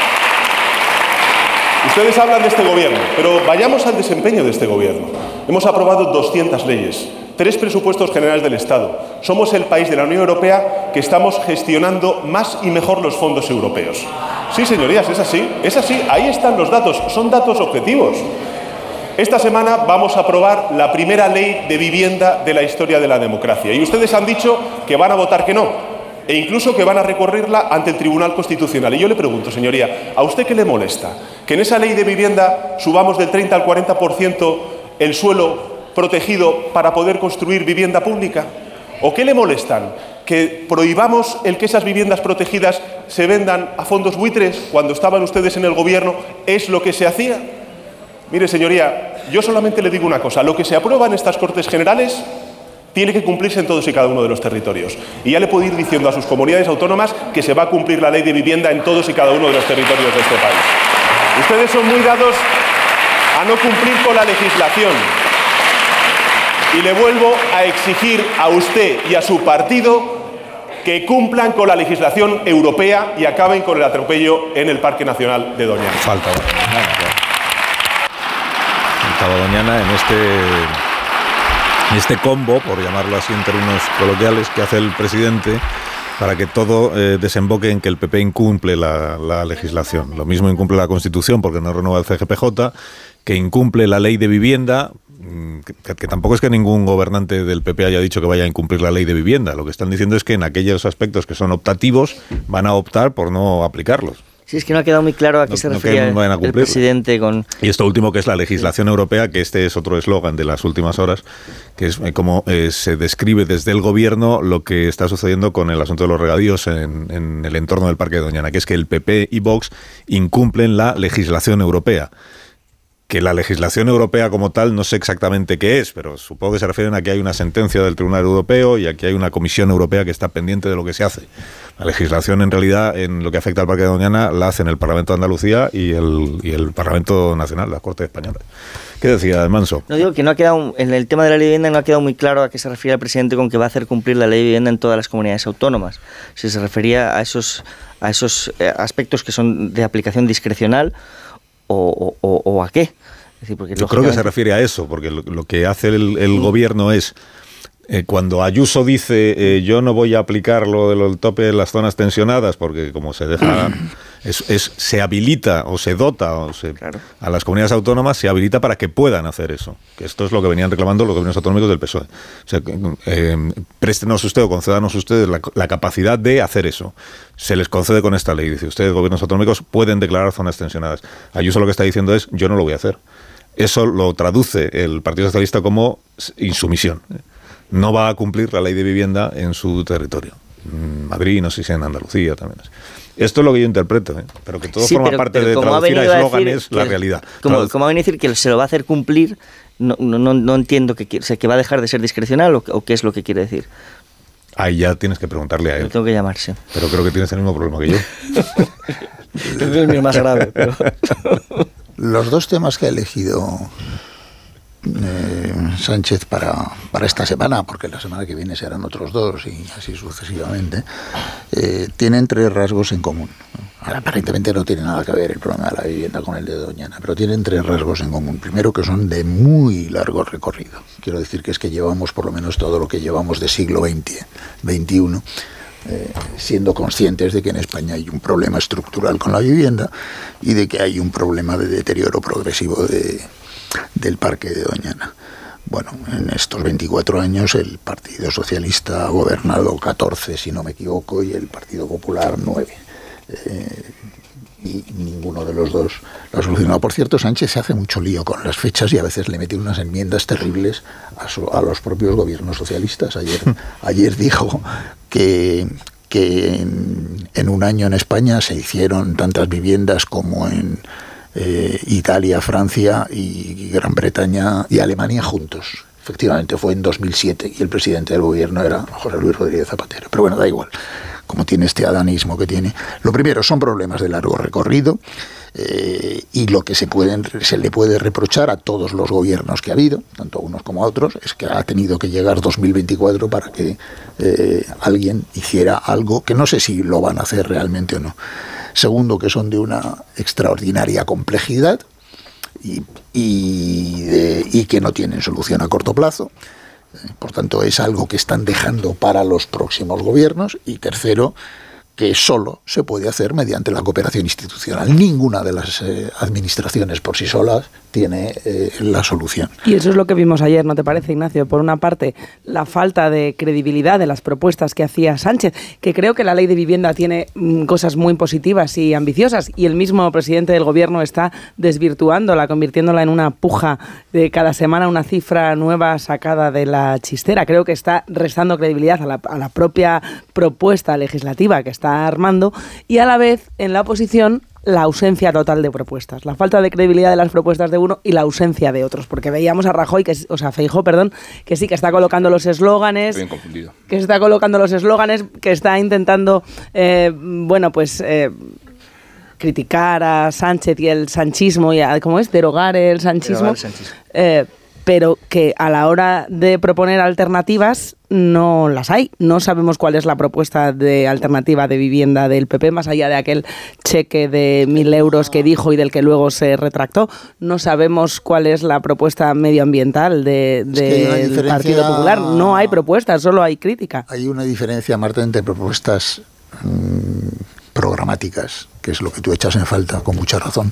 Ustedes hablan de este gobierno, pero vayamos al desempeño de este gobierno. Hemos aprobado 200 leyes, tres presupuestos generales del Estado. Somos el país de la Unión Europea que estamos gestionando más y mejor los fondos europeos. Sí, señorías, es así, es así. Ahí están los datos, son datos objetivos. Esta semana vamos a aprobar la primera ley de vivienda de la historia de la democracia. Y ustedes han dicho que van a votar que no, e incluso que van a recorrerla ante el Tribunal Constitucional. Y yo le pregunto, señoría, ¿a usted qué le molesta? ¿Que en esa ley de vivienda subamos del 30 al 40% el suelo protegido para poder construir vivienda pública? ¿O qué le molestan? ¿Que prohibamos el que esas viviendas protegidas se vendan a fondos buitres cuando estaban ustedes en el gobierno? ¿Es lo que se hacía? Mire, señoría, yo solamente le digo una cosa. Lo que se aprueba en estas Cortes Generales tiene que cumplirse en todos y cada uno de los territorios. Y ya le puedo ir diciendo a sus comunidades autónomas que se va a cumplir la ley de vivienda en todos y cada uno de los territorios de este país. Ustedes son muy dados a no cumplir con la legislación. Y le vuelvo a exigir a usted y a su partido que cumplan con la legislación europea y acaben con el atropello en el Parque Nacional de Doñana. Falta. Faltaba Doñana en este este combo, por llamarlo así en términos coloquiales, que hace el presidente para que todo eh, desemboque en que el PP incumple la, la legislación. Lo mismo incumple la Constitución porque no renueva el CGPJ, que incumple la ley de vivienda, mm, que, que tampoco es que ningún gobernante del PP haya dicho que vaya a incumplir la ley de vivienda. Lo que están diciendo es que en aquellos aspectos que son optativos van a optar por no aplicarlos. Sí, es que no ha quedado muy claro a qué No- se refería no el presidente con... Y esto último que es la legislación europea, que este es otro eslogan de las últimas horas, que es eh, como eh, se describe desde el gobierno lo que está sucediendo con el asunto de los regadíos en, en el entorno del Parque de Doñana, que es que el PP y Vox incumplen la legislación europea. que la legislación europea como tal no sé exactamente qué es, pero supongo que se refieren a que hay una sentencia del Tribunal Europeo y a que hay una Comisión Europea que está pendiente de lo que se hace. La legislación en realidad en lo que afecta al Parque de Doñana la hacen el Parlamento de Andalucía y el, y el Parlamento Nacional, la Corte Española. ¿Qué decía Manso? No digo que no ha quedado, en el tema de la ley de vivienda no ha quedado muy claro a qué se refiere el presidente con que va a hacer cumplir la ley de vivienda en todas las comunidades autónomas. Si se refería a esos, a esos eh, aspectos que son de aplicación discrecional o, o- o a qué. Es decir, porque Yo creo que se refiere a eso, porque lo, lo que hace el, el gobierno es, eh, cuando Ayuso dice eh, yo no voy a aplicar lo del tope de las zonas tensionadas, porque como se deja, es, es- se habilita o se dota o se- a las comunidades autónomas, se habilita para que puedan hacer eso. Que esto es lo que venían reclamando los gobiernos autonómicos del PSOE. O sea, eh, préstenos usted o concédanos ustedes la, la capacidad de hacer eso. Se les concede con esta ley. Dice, ustedes, gobiernos autonómicos, pueden declarar zonas tensionadas. Ayuso lo que está diciendo es, yo no lo voy a hacer. Eso lo traduce el Partido Socialista como insumisión. No va a cumplir la ley de vivienda en su territorio. En Madrid, no sé si en Andalucía también. es. Esto es lo que yo interpreto, ¿eh? pero que todo Sí, forma pero- parte pero de traducir a a eslóganes la realidad. Como, Tradu- como va a decir que se lo va a hacer cumplir, no, no, no, no entiendo que, quiere- o sea, que va a dejar de ser discrecional o, o qué es lo que quiere decir. Ahí ya tienes que preguntarle a él. Tengo que llamarse. Pero creo que tienes el mismo problema que yo. Es mi más grave. pero- Los dos temas que ha elegido eh, Sánchez para, para esta semana, porque la semana que viene serán otros dos y así sucesivamente, eh, tienen tres rasgos en común. Ahora, aparentemente no tiene nada que ver el problema de la vivienda con el de Doñana, pero tienen tres rasgos en común. Primero, que son de muy largo recorrido. Quiero decir que es que llevamos por lo menos todo lo que llevamos de siglo XX, XXI, eh, siendo conscientes de que en España hay un problema estructural con la vivienda y de que hay un problema de deterioro progresivo de, del parque de Doñana. Bueno, en estos 24 años el Partido Socialista ha gobernado 14, si no me equivoco, y el Partido Popular 9. Eh, y ninguno de los dos lo ha solucionado. Por cierto, Sánchez se hace mucho lío con las fechas y a veces le mete unas enmiendas terribles a, su- a los propios gobiernos socialistas. Ayer, ayer dijo que, que en, en un año en España se hicieron tantas viviendas como en eh, Italia, Francia y Gran Bretaña y Alemania juntos. Efectivamente, fue en 2007 y el presidente del gobierno era José Luis Rodríguez Zapatero. Pero bueno, da igual como tiene este adanismo que tiene. Lo primero son problemas de largo recorrido eh, y lo que se, le puede reprochar a todos los gobiernos que ha habido, tanto a unos como a otros, es que ha tenido que llegar 2024 para que eh, alguien hiciera algo que no sé si lo van a hacer realmente o no. Segundo, que son de una extraordinaria complejidad y, que no tienen solución a corto plazo. Por tanto, es algo que están dejando para los próximos gobiernos. Y tercero, que solo se puede hacer mediante la cooperación institucional. Ninguna de las eh, administraciones por sí solas tiene eh, la solución. Y eso es lo que vimos ayer, ¿no te parece, Ignacio? Por una parte, la falta de credibilidad de las propuestas que hacía Sánchez, que creo que la ley de vivienda tiene mm, cosas muy positivas y ambiciosas, y el mismo presidente del gobierno está desvirtuándola, convirtiéndola en una puja de cada semana una cifra nueva sacada de la chistera. Creo que está restando credibilidad a la, a la propia propuesta legislativa que está armando y a la vez en la oposición la ausencia total de propuestas, la falta de credibilidad de las propuestas de uno y la ausencia de otros, porque veíamos a Rajoy, que, o sea, Feijó, perdón, que sí que está colocando los eslóganes, Estoy bien confundido. que está colocando los eslóganes, que está intentando, eh, bueno, pues eh, criticar a Sánchez y el sanchismo y a, ¿cómo es? Derogar el sanchismo. Derogar el sanchismo. Eh, pero que a la hora de proponer alternativas no las hay. No sabemos cuál es la propuesta de alternativa de vivienda del PP, más allá de aquel cheque de mil euros que dijo y del que luego se retractó. No sabemos cuál es la propuesta medioambiental de- que del diferencia- Partido Popular. No hay propuestas, solo hay crítica. Hay una diferencia, Marta, entre propuestas mm, programáticas, que es lo que tú echas en falta con mucha razón,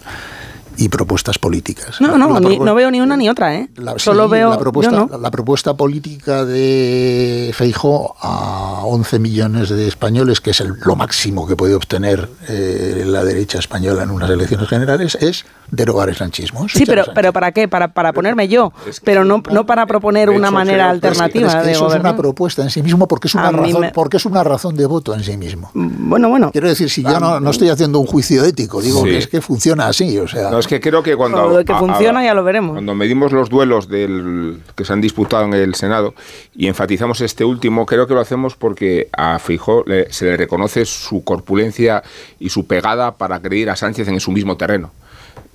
y propuestas políticas. No, no, ni- no veo ni una ni otra, ¿eh? La, Solo sí, veo. la propuesta, yo no. la, la propuesta política de Feijó a 11 millones de españoles, que es el- lo máximo que puede obtener eh, la derecha española en unas elecciones generales, es derogar el sanchismo. Sí, pero, pero ¿para qué? Para, para ponerme yo, pero no, no para proponer una manera alternativa es que de eso es una propuesta en sí mismo porque es una, A razón, me- porque es una razón de voto en sí mismo. Bueno, bueno. Quiero decir, si yo no, no estoy haciendo un juicio ético, digo Sí. que es que funciona así, o sea... No, es que creo que cuando. Todo lo que a- a- funciona ya lo veremos. Cuando medimos los duelos del, que se han disputado en el Senado y enfatizamos este último, creo que lo hacemos porque a Fijó se le reconoce su corpulencia y su pegada para creer a Sánchez en su mismo terreno.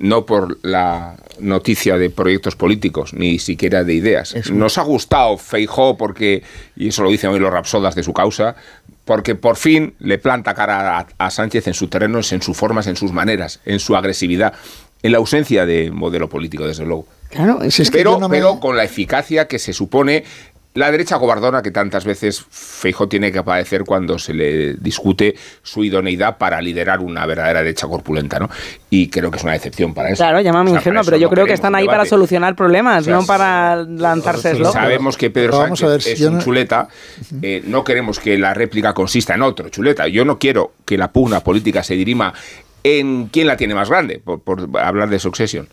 No por la noticia de proyectos políticos, ni siquiera de ideas. Nos ha gustado Feijó porque, y eso lo dicen hoy los rapsodas de su causa, porque por fin le planta cara a, a Sánchez en su terreno, en sus formas, en sus maneras, en su agresividad, en la ausencia de modelo político, desde luego. Claro, es que pero, yo no me- pero con la eficacia que se supone la derecha cobardona que tantas veces Feijóo tiene que padecer cuando se le discute su idoneidad para liderar una verdadera derecha corpulenta, ¿no? Y creo que es una decepción para eso. Claro, llámame O sea, ingenuo, pero yo no creo que están ahí para solucionar problemas, O sea, no para lanzarse eslogans. Sabemos que Pedro Pero vamos a Sánchez ver, es un no- chuleta. eh, no queremos que la réplica consista en otro chuleta. Yo no quiero que la pugna política se dirima en quién la tiene más grande, por, por hablar de Succession,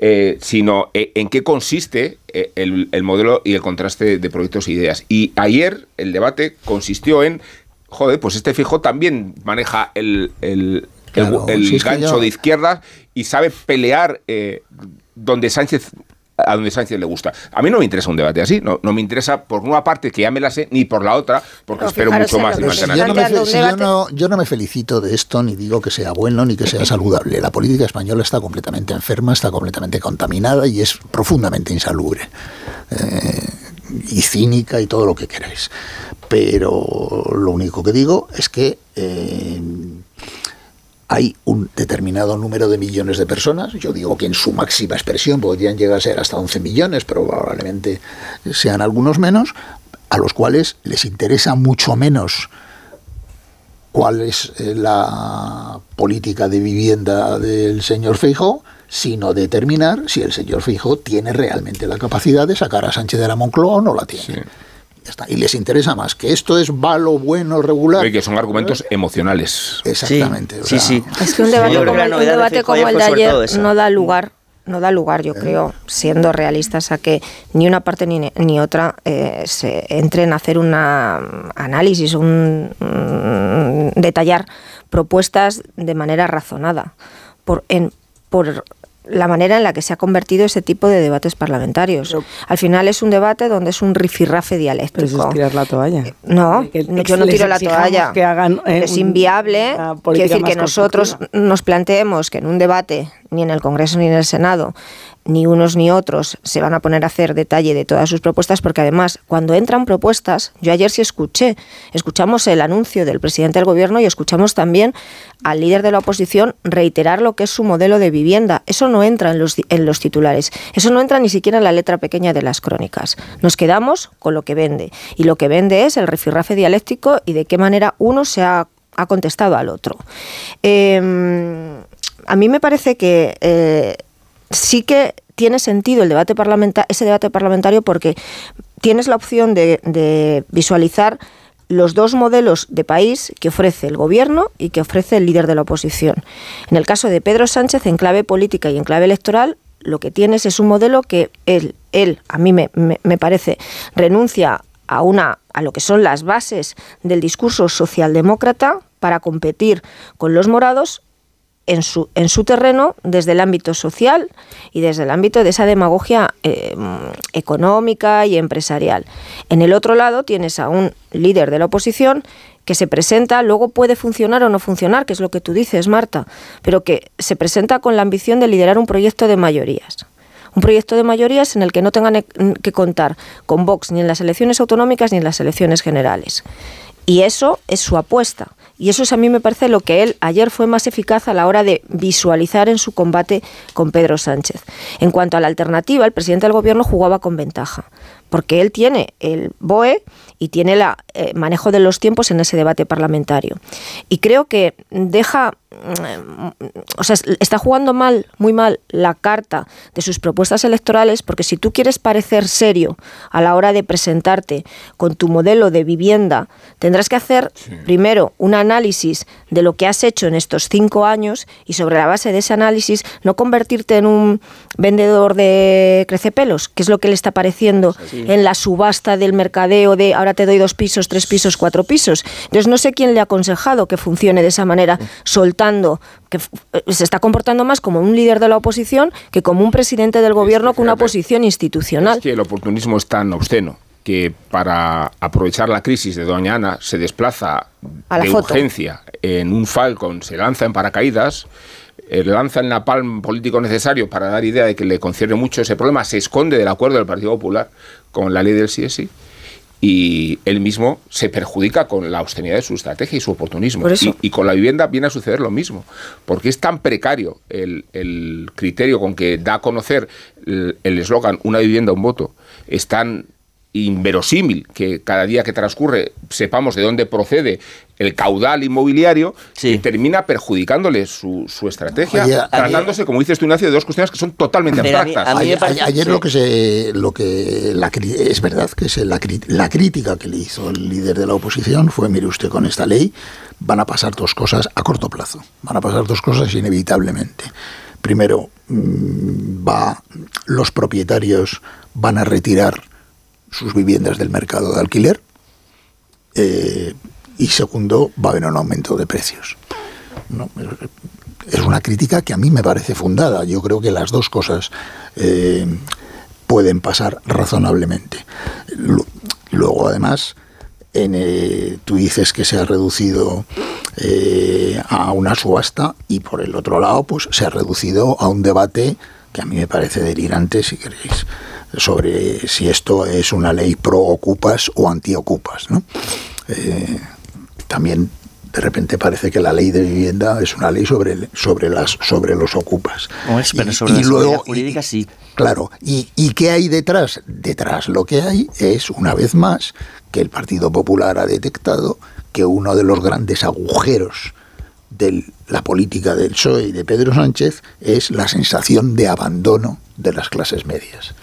eh, sino eh, en qué consiste eh, el, el modelo y el contraste de proyectos e ideas. Y ayer el debate consistió en, joder, pues este fijo también maneja el, el, el- Claro, el si es que gancho yo- de izquierda y sabe pelear eh, donde Sánchez a donde Sánchez le gusta. A mí no me interesa un debate así, no, no me interesa por una parte que ya me la sé, ni por la otra, porque Pero espero mucho más lo de una que Yo no, me, si yo, no, yo no me felicito de esto, ni digo que sea bueno, ni que sea saludable. La política española está completamente enferma, está completamente contaminada y es profundamente insalubre. Eh, y cínica y todo lo que queráis. Pero lo único que digo es que eh, hay un determinado número de millones de personas, yo digo que en su máxima expresión podrían llegar a ser hasta 11 millones, pero probablemente sean algunos menos, a los cuales les interesa mucho menos cuál es eh, la política de vivienda del señor Feijóo, sino determinar si el señor Feijóo tiene realmente la capacidad de sacar a Sánchez de la Moncloa o no la tiene. Está. Y les interesa más que esto es malo, bueno, regular. Oye, que son argumentos emocionales. Exactamente. o Sí, sea, sí. Es que un debate, como, el, un debate como ayer el de ayer no da lugar, no da lugar, yo creo, siendo realistas, a que ni una parte ni, ni otra eh, se entren a hacer un análisis, un mm, detallar propuestas de manera razonada, por, en, por la manera en la que se ha convertido ese tipo de debates parlamentarios. Al final es un debate donde es un rifirrafe Pero eso dialéctico. es tirar la toalla. No, yo no tiro la toalla. que hagan, eh, es inviable. Quiero decir que nosotros nos planteemos que en un debate, ni en el Congreso ni en el Senado, ni unos ni otros se van a poner a hacer detalle de todas sus propuestas, porque además, cuando entran propuestas, yo ayer sí escuché, escuchamos el anuncio del presidente del gobierno y escuchamos también al líder de la oposición reiterar lo que es su modelo de vivienda. Eso no entra en los, en los titulares, eso no entra ni siquiera en la letra pequeña de las crónicas. Nos quedamos con lo que vende. Y lo que vende es el rifirrafe dialéctico y de qué manera uno se ha, ha contestado al otro. Eh, a mí me parece que eh, sí que tiene sentido el debate parlamenta ese debate parlamentario porque tienes la opción de, de visualizar los dos modelos de país que ofrece el gobierno y que ofrece el líder de la oposición. En el caso de Pedro Sánchez, en clave política y en clave electoral, lo que tienes es un modelo que él, él a mí me, me- me parece, renuncia a, una, a lo que son las bases del discurso socialdemócrata para competir con los morados en su, en su terreno desde el ámbito social y desde el ámbito de esa demagogia eh, económica y empresarial. En el otro lado tienes a un líder de la oposición que se presenta, luego puede funcionar o no funcionar, que es lo que tú dices, Marta, pero que se presenta con la ambición de liderar un proyecto de mayorías. Un proyecto de mayorías en el que no tengan e- que contar con Vox ni en las elecciones autonómicas ni en las elecciones generales. Y eso es su apuesta. Y eso es a mí me parece lo que él ayer fue más eficaz a la hora de visualizar en su combate con Pedro Sánchez. En cuanto a la alternativa, el presidente del gobierno jugaba con ventaja, porque él tiene el BOE y tiene el manejo de los tiempos en ese debate parlamentario. Y creo que deja, mm, o sea, está jugando mal, muy mal la carta de sus propuestas electorales, porque si tú quieres parecer serio a la hora de presentarte con tu modelo de vivienda, tendrás que hacer primero un análisis análisis de lo que has hecho en estos cinco años y sobre la base de ese análisis no convertirte en un vendedor de crecepelos, que es lo que le está pareciendo en la subasta del mercadeo de ahora te doy dos pisos, tres pisos, cuatro pisos. Entonces no sé quién le ha aconsejado que funcione de esa manera, soltando, que eh, se está comportando más como un líder de la oposición que como un presidente del gobierno con una posición institucional. Es que el oportunismo es tan obsceno que para aprovechar la crisis de Doña Ana se desplaza de urgencia en un Falcon, se lanza en paracaídas, eh, lanza el napalm político necesario para dar idea de que le concierne mucho ese problema, se esconde del acuerdo del Partido Popular con la ley del CSI y él mismo se perjudica con la austeridad de su estrategia y su oportunismo. Y, con la vivienda viene a suceder lo mismo, porque es tan precario el, el criterio con que da a conocer el eslogan una vivienda, un voto, es tan inverosímil que cada día que transcurre sepamos de dónde procede el caudal inmobiliario y termina perjudicándole su, estrategia, tratándose, como dices tú, Ignacio, de dos cuestiones que son totalmente abstractas. ayer, lo que se, lo que es verdad que es la, la crítica que le hizo el líder de la oposición fue, mire usted, con esta ley van a pasar dos cosas a corto plazo, van a pasar dos cosas inevitablemente. Primero, mm, va, los propietarios van a retirar sus viviendas del mercado de alquiler. Eh, y segundo, va a haber un aumento de precios. Es una crítica que a mí me parece fundada. Yo creo que las dos cosas eh, pueden pasar razonablemente. Luego, además, eh, tú dices que se ha reducido a una subasta y por el otro lado, pues se ha reducido a un debate que a mí me parece delirante, si queréis, sobre si esto es una ley pro ocupas o anti ocupas. ¿no? Eh, también de repente parece que la ley de vivienda es una ley sobre, sobre, las, sobre los ocupas. y, sobre luego, jurídica sí. Claro, ¿Y, ¿y qué hay detrás? Detrás lo que hay es, una vez más, que el Partido Popular ha detectado que uno de los grandes agujeros de la política del PSOE y de Pedro Sánchez es la sensación de abandono de las clases medias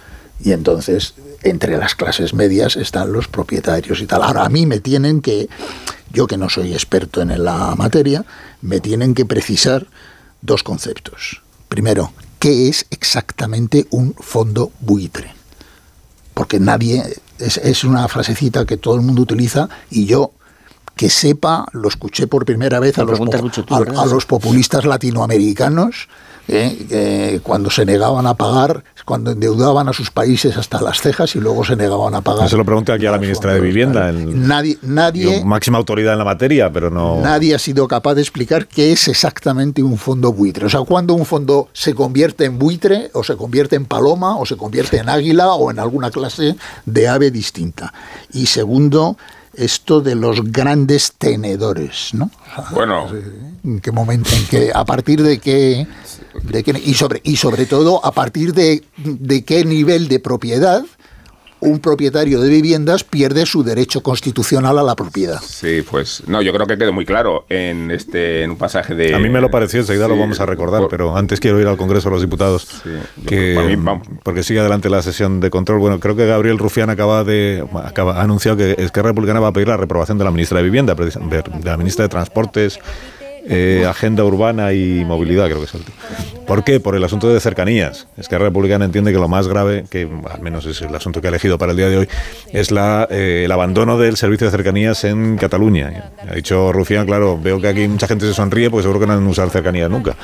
y entonces entre las clases medias están los propietarios y tal. Ahora a mí me tienen que, yo que no soy experto en la materia, me tienen que precisar dos conceptos. Primero, ¿qué es exactamente un fondo buitre? Porque nadie, es, una frasecita que todo el mundo utiliza y yo que sepa, lo escuché por primera vez a los, a los populistas latinoamericanos ¿eh? cuando se negaban a pagar, cuando endeudaban a sus países hasta las cejas y luego se negaban a pagar. Se lo pregunté aquí a la ministra de Vivienda. nadie, nadie máxima autoridad en la materia, pero no. Nadie ha sido capaz de explicar qué es exactamente un fondo buitre. O sea, cuando un fondo se convierte en buitre, o se convierte en paloma, o se convierte en águila, o en alguna clase de ave distinta. Y segundo, esto de los grandes tenedores, ¿no? Bueno. ¿En qué momento? ¿En qué, ¿A partir de qué y, sobre, y sobre todo, a partir de, de qué nivel de propiedad un propietario de viviendas pierde su derecho constitucional a la propiedad. Sí, pues no, yo creo que quedó muy claro en este en un pasaje de A mí me lo pareció, enseguida lo vamos a recordar, pero antes quiero ir al Congreso de los Diputados que, porque sigue adelante la sesión de control. Bueno, creo que Gabriel Rufián acaba de acaba, ha anunciado que Esquerra Republicana va a pedir la reprobación de la ministra de Vivienda, de la ministra de Transportes eh, agenda urbana y movilidad, creo que es el ¿Por qué? Por el asunto de cercanías. Es que la Republicana entiende que lo más grave, que al menos es el asunto que ha elegido para el día de hoy, es la, eh, el abandono del servicio de cercanías en Cataluña. Ha dicho Rufián, claro, veo que aquí mucha gente se sonríe, pues seguro que no han usado cercanías nunca.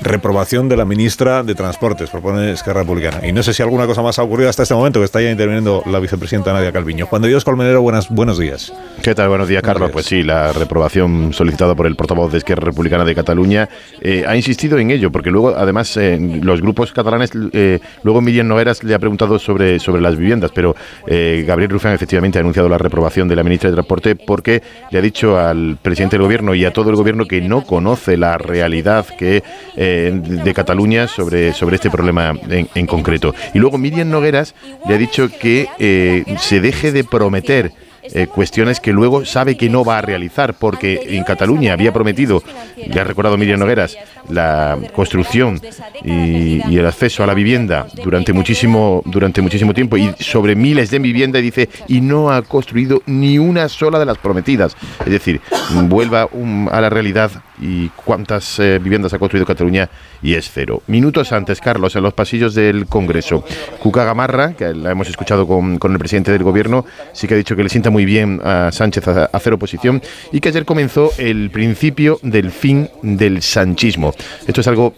Reprobación de la ministra de Transportes, propone Esquerra Republicana. Y no sé si alguna cosa más ha ocurrido hasta este momento, que está ya interviniendo la vicepresidenta Nadia Calviño. Juan de Dios Colmenero, buenas, buenos días. ¿Qué tal? Buenos días, Carlos. Pues sí, la reprobación solicitada por el portavoz de Esquerra Republicana de Cataluña, eh, ha insistido en ello, porque luego, además, eh, los grupos catalanes, eh, luego Miriam Nogueras le ha preguntado sobre, sobre las viviendas, pero Gabriel Rufián efectivamente ha anunciado la reprobación de la ministra de Transporte porque le ha dicho al presidente del gobierno y a todo el gobierno que no conoce la realidad que de Cataluña sobre, sobre este problema en, en concreto. Y luego Miriam Nogueras le ha dicho que se deje de prometer eh, cuestiones que luego sabe que no va a realizar, porque en Cataluña había prometido, ya ha recordado Miriam Nogueras, la construcción y, el acceso a la vivienda durante muchísimo, durante muchísimo tiempo y sobre miles de viviendas, dice, y no ha construido ni una sola de las prometidas. Es decir, vuelva un, a la realidad y cuántas eh, viviendas ha construido Cataluña y es cero. Minutos antes, Carlos, en los pasillos del Congreso, Cuca Gamarra, que la hemos escuchado con, el presidente del Gobierno, sí que ha dicho que le sienta muy bien a Sánchez hacer oposición y que ayer comenzó el principio del fin del sanchismo. Esto es algo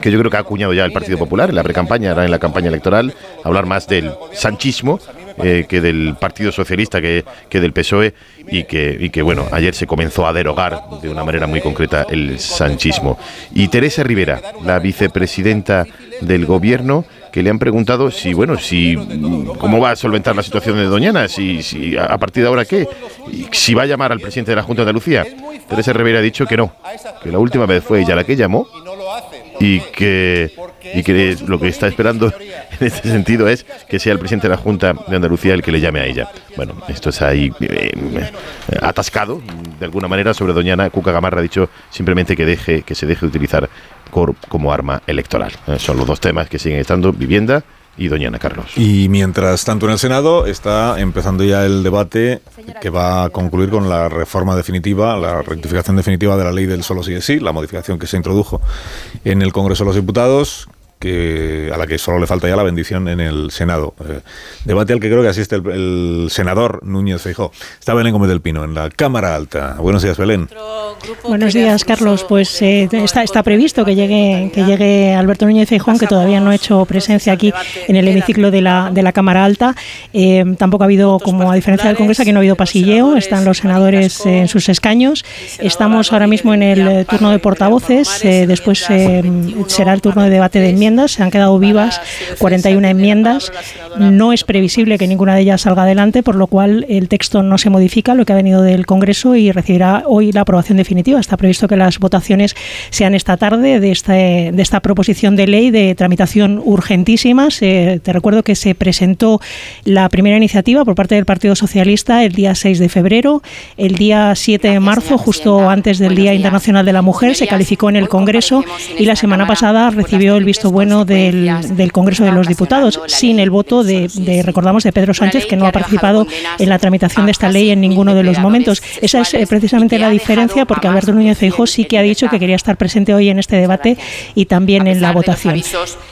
que yo creo que ha acuñado ya el Partido Popular en la pre-campaña, ahora en la campaña electoral, hablar más del sanchismo eh, que del Partido Socialista, que, que del PSOE, y que, y que, bueno, ayer se comenzó a derogar de una manera muy concreta el sanchismo. Y Teresa Rivera, la vicepresidenta del Gobierno, que le han preguntado si, bueno, si cómo va a solventar la situación de Doñana, si, si a partir de ahora qué, si va a llamar al presidente de la Junta de Andalucía. Teresa Rivera ha dicho que no, que la última vez fue ella la que llamó y que, y que lo que está esperando en este sentido es que sea el presidente de la Junta de Andalucía el que le llame a ella. Bueno, esto es ahí eh, atascado de alguna manera sobre Doñana. Cuca Gamarra ha dicho simplemente que deje que se deje utilizar como arma electoral. Eh, son los dos temas que siguen estando, vivienda y Doñana Carlos. Y mientras tanto en el Senado está empezando ya el debate que va a concluir con la reforma definitiva, la rectificación definitiva de la ley del solo sí es sí, la modificación que se introdujo en el Congreso de los Diputados, que a la que solo le falta ya la bendición en el Senado. Eh, debate al que creo que asiste el, el senador Núñez Feijó. Está Belén Gómez del Pino en la Cámara Alta. Buenos días, Belén. Buenos días, Carlos. Pues eh, está, está previsto que llegue, que llegue Alberto Núñez Feijón, que todavía no ha hecho presencia aquí en el hemiciclo de la, de la Cámara Alta. Eh, tampoco ha habido, como a diferencia del Congreso, que no ha habido pasilleo. Están los senadores en sus escaños. Estamos ahora mismo en el turno de portavoces. después será el turno de debate de enmiendas se han quedado vivas 41 enmiendas. No es previsible que ninguna de ellas salga adelante, por lo cual el texto no se modifica, lo que ha venido del Congreso, y recibirá hoy la aprobación definitiva. Está previsto que las votaciones sean esta tarde de, este, de esta proposición de ley de tramitación urgentísima. te recuerdo que se presentó la primera iniciativa por parte del Partido Socialista el día 6 de febrero. El día 7 de marzo, justo antes del Día Internacional de la Mujer, se calificó en el Congreso y la semana pasada recibió el visto bueno del, del Congreso de los Diputados, sin el voto de, de, recordamos, de Pedro Sánchez, que no ha participado en la tramitación de esta ley en ninguno de los momentos. Esa es eh, precisamente la diferencia, porque Alberto Núñez Feijóo sí que ha dicho que quería estar presente hoy en este debate y también en la votación.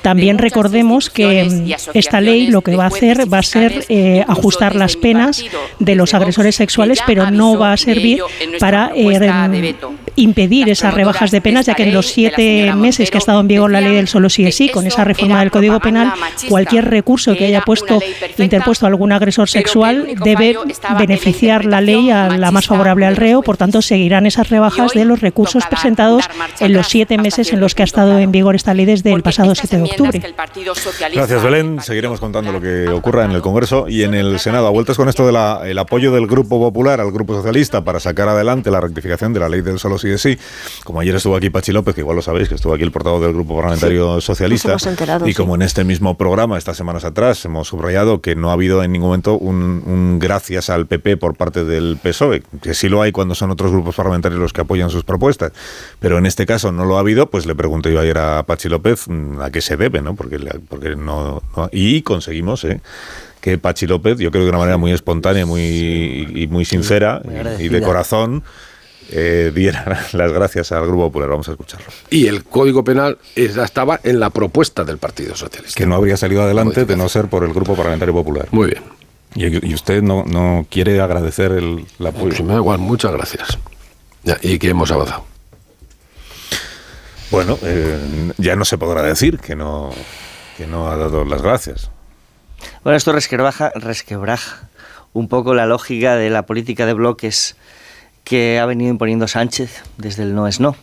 También recordemos que mm, esta ley lo que va a hacer va a ser eh, ajustar las penas de los agresores sexuales, pero no va a servir para eh, impedir esas rebajas de penas, ya que en los siete meses que ha estado en vigor la ley del solo sí es sí, con esa reforma del Código Penal, cualquier recurso que haya puesto interpuesto algún agresor sexual debe beneficiar la ley a la más favorable al reo, por tanto seguirán esas rebajas de los recursos presentados en los siete meses en los que ha estado en vigor esta ley desde el pasado 7 de octubre. Gracias, Belén. Seguiremos contando lo que ocurra en el Congreso y en el Senado. A vueltas con esto del apoyo del Grupo Popular al Grupo Socialista para sacar adelante la rectificación de la ley del solo sí de sí. Como ayer estuvo aquí Pachi López, que igual lo sabéis, que estuvo aquí el portavoz del Grupo Parlamentario sí. Socialista. Enterado, y como en este mismo programa, estas semanas atrás, hemos subrayado que no ha habido en ningún momento un, un, gracias al PP por parte del PSOE, que sí lo hay cuando son otros grupos parlamentarios los que apoyan sus propuestas, pero en este caso no lo ha habido, pues le pregunté yo ayer a Pachi López mm, a qué se debe, ¿no? Porque, porque no, no y conseguimos, ¿eh? que Pachi López, yo creo que de una manera muy espontánea muy, y muy sincera y de corazón, eh, diera las gracias al Grupo Popular. Vamos a escucharlo. Y el Código Penal estaba en la propuesta del Partido Socialista. Que no habría salido adelante de no ser por el Grupo Parlamentario Popular. Muy bien. ¿Y, y usted no, no, quiere agradecer el, el apoyo? Pues me da igual, muchas gracias. Ya, y que hemos avanzado. Bueno, eh, ya no se podrá decir que no, que no ha dado las gracias. Bueno, esto resquebraja, resquebraja un poco la lógica de la política de bloques que ha venido imponiendo Sánchez desde el no es no.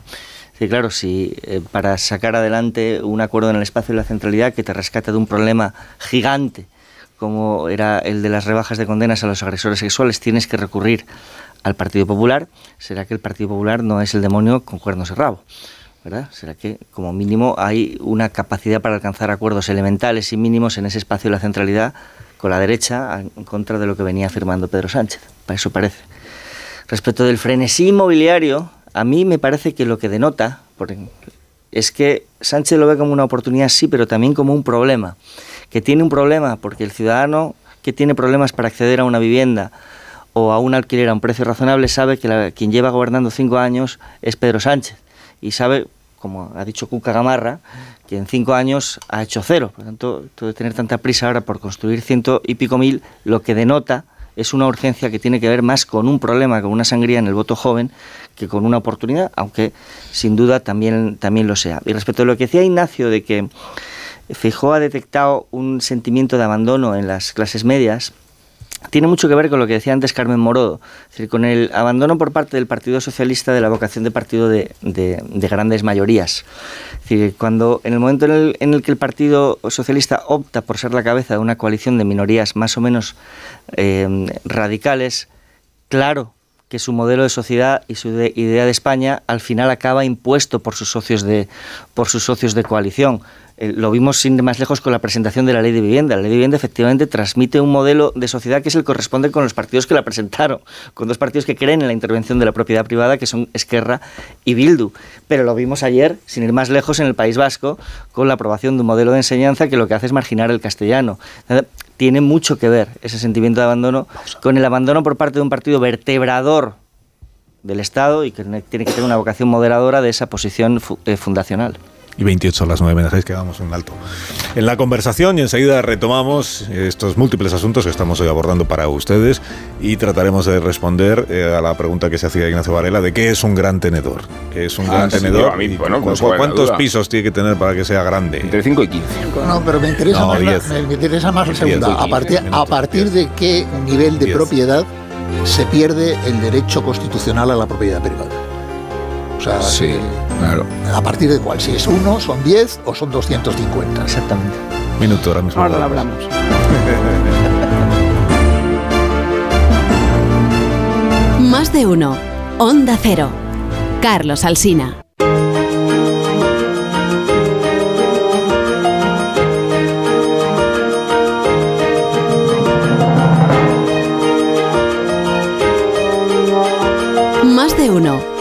Claro, si eh, para sacar adelante un acuerdo en el espacio de la centralidad que te rescate de un problema gigante como era el de las rebajas de condenas a los agresores sexuales, tienes que recurrir al Partido Popular, será que el Partido Popular no es el demonio con cuernos y rabo. ¿verdad? Será que, como mínimo, hay una capacidad para alcanzar acuerdos elementales y mínimos en ese espacio de la centralidad con la derecha en contra de lo que venía firmando Pedro Sánchez. Para eso parece. Respecto del frenesí inmobiliario, a mí me parece que lo que denota es que Sánchez lo ve como una oportunidad, sí, pero también como un problema. Que tiene un problema porque el ciudadano que tiene problemas para acceder a una vivienda o a un alquiler a un precio razonable sabe que quien lleva gobernando cinco años es Pedro Sánchez y sabe, como ha dicho Cuca Gamarra, que en cinco años ha hecho cero. Por lo tanto, todo de tener tanta prisa ahora por construir ciento y pico mil, lo que denota es una urgencia que tiene que ver más con un problema, con una sangría en el voto joven, que con una oportunidad, aunque sin duda también, también lo sea. Y respecto a lo que decía Ignacio de que Fijó ha detectado un sentimiento de abandono en las clases medias, tiene mucho que ver con lo que decía antes Carmen Morodo, con el abandono por parte del Partido Socialista de la vocación de partido de, grandes mayorías. Cuando en el momento en el, que el Partido Socialista opta por ser la cabeza de una coalición de minorías más o menos eh, radicales, claro que su modelo de sociedad y su idea de España al final acaba impuesto por sus socios de, por sus socios de coalición. Eh, lo vimos sin más lejos con la presentación de la ley de vivienda. La ley de vivienda efectivamente transmite un modelo de sociedad que es el que corresponde con los partidos que la presentaron, con dos partidos que creen en la intervención de la propiedad privada, que son Esquerra y Bildu. Pero lo vimos ayer, sin ir más lejos, en el País Vasco, con la aprobación de un modelo de enseñanza que lo que hace es marginar el castellano. Tiene mucho que ver ese sentimiento de abandono con el abandono por parte de un partido vertebrador del Estado y que tiene que tener una vocación moderadora de esa posición eh, fundacional y 28 a las 9 menos 6 quedamos un alto. En la conversación y enseguida retomamos estos múltiples asuntos que estamos hoy abordando para ustedes y trataremos de responder eh, a la pregunta que se hacía Ignacio Varela de qué es un gran tenedor. ¿Qué es un ah, gran tenedor? ¿Cuántos pisos tiene que tener para que sea grande? Entre 5 y 15. No, pero me interesa, más, me, interesa más la segunda. a partir, a partir de qué nivel de propiedad se pierde el derecho constitucional a la propiedad privada. O sea, sí. Claro. ¿A partir de cuál? Si es uno, son 10 o son 250. Exactamente. Minuto ahora mismo. Ahora lo hablamos. Más de uno. Onda Cero. Carlos Alsina. Más de uno.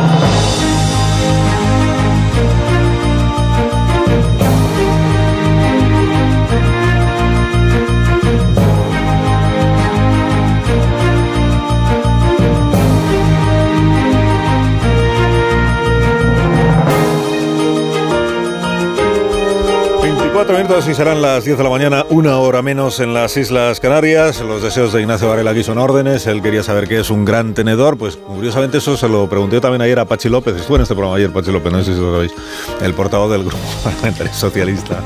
Cuatro minutos y serán las 10 de la mañana, una hora menos en las Islas Canarias. Los deseos de Ignacio Varela aquí son órdenes. Él quería saber qué es un gran tenedor. Pues curiosamente eso se lo pregunté también ayer a Pachi López. Estuvo en este programa ayer Pachi López, no sé si lo sabéis, el portavoz del Grupo Parlamentario Socialista.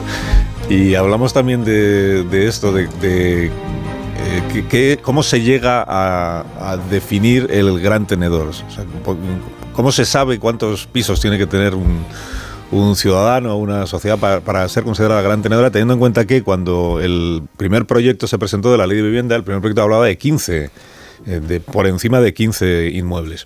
Y hablamos también de, esto, de, eh, cómo se llega a, definir el gran tenedor. ¿Cómo se sabe cuántos pisos tiene que tener un un ciudadano o una sociedad para, ser considerada gran tenedora, teniendo en cuenta que cuando el primer proyecto se presentó de la ley de vivienda, el primer proyecto hablaba de 15, eh, de, por encima de 15 inmuebles.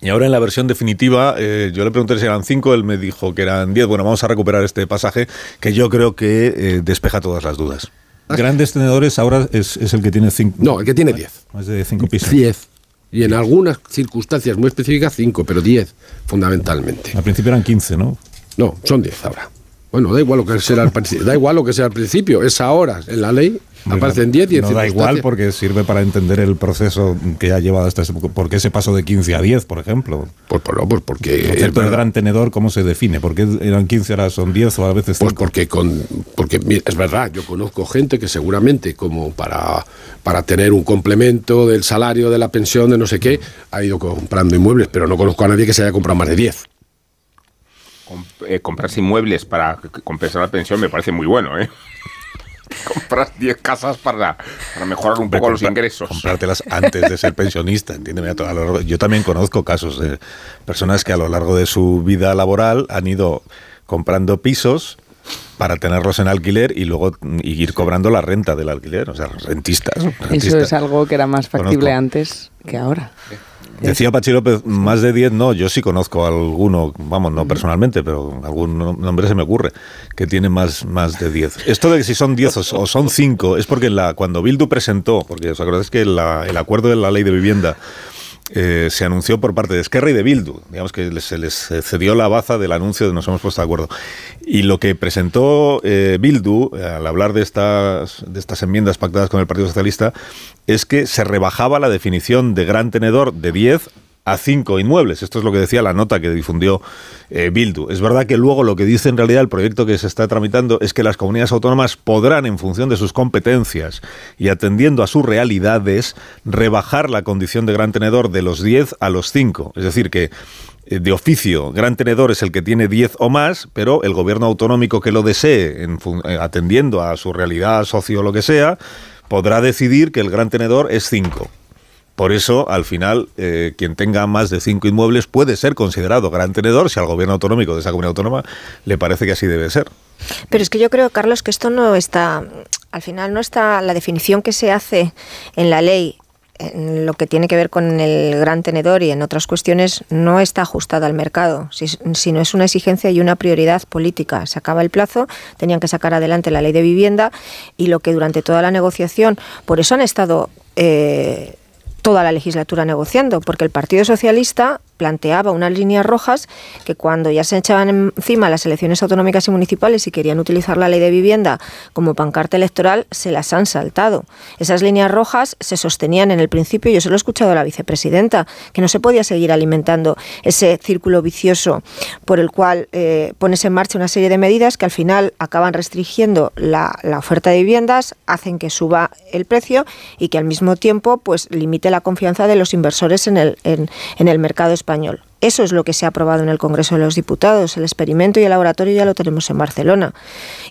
Y ahora en la versión definitiva, eh, yo le pregunté si eran 5, él me dijo que eran 10. Bueno, vamos a recuperar este pasaje que yo creo que eh, despeja todas las dudas. Grandes tenedores ahora es, el que tiene 5. No, el que tiene 10. Más de 5 pisos. 10. Y en algunas circunstancias muy específicas 5, pero 10 fundamentalmente. Al principio eran 15, ¿no? No, son 10 ahora. Bueno, da igual lo que sea al da igual lo que sea al principio, es ahora en la ley aparecen 10 y No da igual porque sirve para entender el proceso que ha llevado hasta ese ¿Por qué se pasó de 15 a 10, por ejemplo? Pues, pues, pues porque el, el gran tenedor cómo se define? ¿Por qué eran 15 ahora son 10 o a veces 5? Pues porque con porque es verdad, yo conozco gente que seguramente como para para tener un complemento del salario, de la pensión, de no sé qué, ha ido comprando inmuebles, pero no conozco a nadie que se haya comprado más de 10. Eh, comprarse inmuebles para compensar la pensión me parece muy bueno, ¿eh? Comprar 10 casas para, para mejorar un poco los ingresos. Comprártelas antes de ser pensionista, entiéndeme. Yo también conozco casos de personas que a lo largo de su vida laboral han ido comprando pisos para tenerlos en alquiler y luego ir cobrando la renta del alquiler, o sea, rentistas. Eso es algo que era más factible antes que ahora. Decía Pachi López, más de 10 no, yo sí conozco alguno, vamos, no personalmente, pero algún nombre se me ocurre, que tiene más, más de 10. Esto de que si son 10 o, son 5 es porque la, cuando Bildu presentó, porque os acordáis que el acuerdo de la ley de vivienda eh, se anunció por parte de Esquerra y de Bildu. Digamos que se les cedió la baza del anuncio de nos hemos puesto de acuerdo. Y lo que presentó eh, Bildu al hablar de estas, de estas enmiendas pactadas con el Partido Socialista es que se rebajaba la definición de gran tenedor de 10 a cinco inmuebles. Esto es lo que decía la nota que difundió eh, Bildu. Es verdad que luego lo que dice en realidad el proyecto que se está tramitando es que las comunidades autónomas podrán, en función de sus competencias y atendiendo a sus realidades, rebajar la condición de gran tenedor de los 10 a los 5. Es decir, que eh, de oficio, gran tenedor es el que tiene 10 o más, pero el gobierno autonómico que lo desee, eh, atendiendo a su realidad socio o lo que sea, podrá decidir que el gran tenedor es 5. Por eso, al final, eh, quien tenga más de cinco inmuebles puede ser considerado gran tenedor si al gobierno autonómico de esa comunidad autónoma le parece que así debe ser. Pero es que yo creo, Carlos, que esto no está, al final no está la definición que se hace en la ley en lo que tiene que ver con el gran tenedor y en otras cuestiones no está ajustada al mercado, sino es una exigencia y una prioridad política. Se acaba el plazo, tenían que sacar adelante la ley de vivienda y lo que durante toda la negociación, por eso han estado eh, toda la legislatura negociando, porque el Partido Socialista planteaba unas líneas rojas que cuando ya se echaban encima las elecciones autonómicas y municipales y querían utilizar la ley de vivienda como pancarta electoral, se las han saltado. Esas líneas rojas se sostenían en el principio, yo se lo he escuchado a la vicepresidenta, que no se podía seguir alimentando ese círculo vicioso por el cual eh, pones en marcha una serie de medidas que al final acaban restringiendo la, oferta de viviendas, hacen que suba el precio y que al mismo tiempo pues limite la confianza de los inversores en el, en, en el mercado español español. Eso es lo que se ha aprobado en el Congreso de los Diputados. El experimento y el laboratorio ya lo tenemos en Barcelona.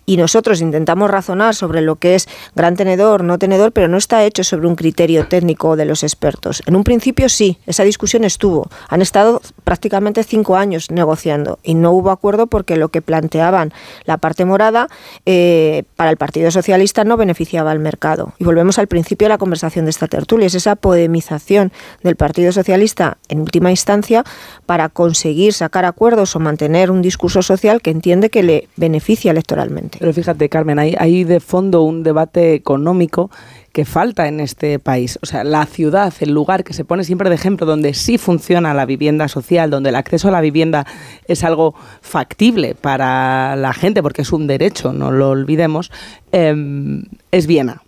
Y nosotros intentamos razonar sobre lo que es gran tenedor, no tenedor, pero no está hecho sobre un criterio técnico de los expertos. En un principio sí, esa discusión estuvo. Han estado prácticamente cinco años negociando y no hubo acuerdo porque lo que planteaban la parte morada eh, para el Partido Socialista no beneficiaba al mercado. Y volvemos al principio de la conversación de esta tertulia, es esa podemización del Partido Socialista en última instancia para conseguir sacar acuerdos o mantener un discurso social que entiende que le beneficia electoralmente. Pero fíjate, Carmen, hay, hay de fondo un debate económico que falta en este país. O sea, la ciudad, el lugar que se pone siempre de ejemplo, donde sí funciona la vivienda social, donde el acceso a la vivienda es algo factible para la gente, porque es un derecho, no lo olvidemos, em, es Viena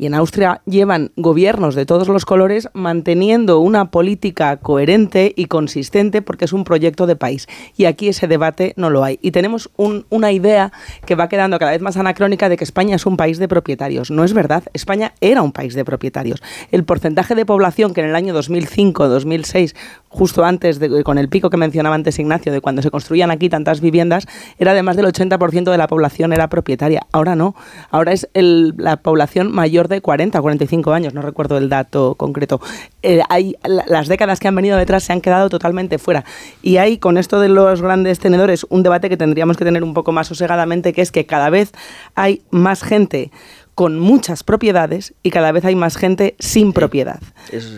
y en Austria llevan gobiernos de todos los colores manteniendo una política coherente y consistente porque es un proyecto de país. Y aquí ese debate no lo hay. Y tenemos una idea que va quedando cada vez más anacrónica de que España es un país de propietarios. No es verdad. España era un país de propietarios. El porcentaje de población que en el año 2005-2006 justo antes, de, con el pico que mencionaba antes Ignacio, de cuando se construían aquí tantas viviendas, era de más del 80% de la población era propietaria. Ahora no, ahora es la población mayor de 40 o 45 años, no recuerdo el dato concreto. Eh, hay, las décadas que han venido detrás se han quedado totalmente fuera. Y hay, con esto de los grandes tenedores, un debate que tendríamos que tener un poco más sosegadamente, que es que cada vez hay más gente con muchas propiedades y cada vez hay más gente sin propiedad.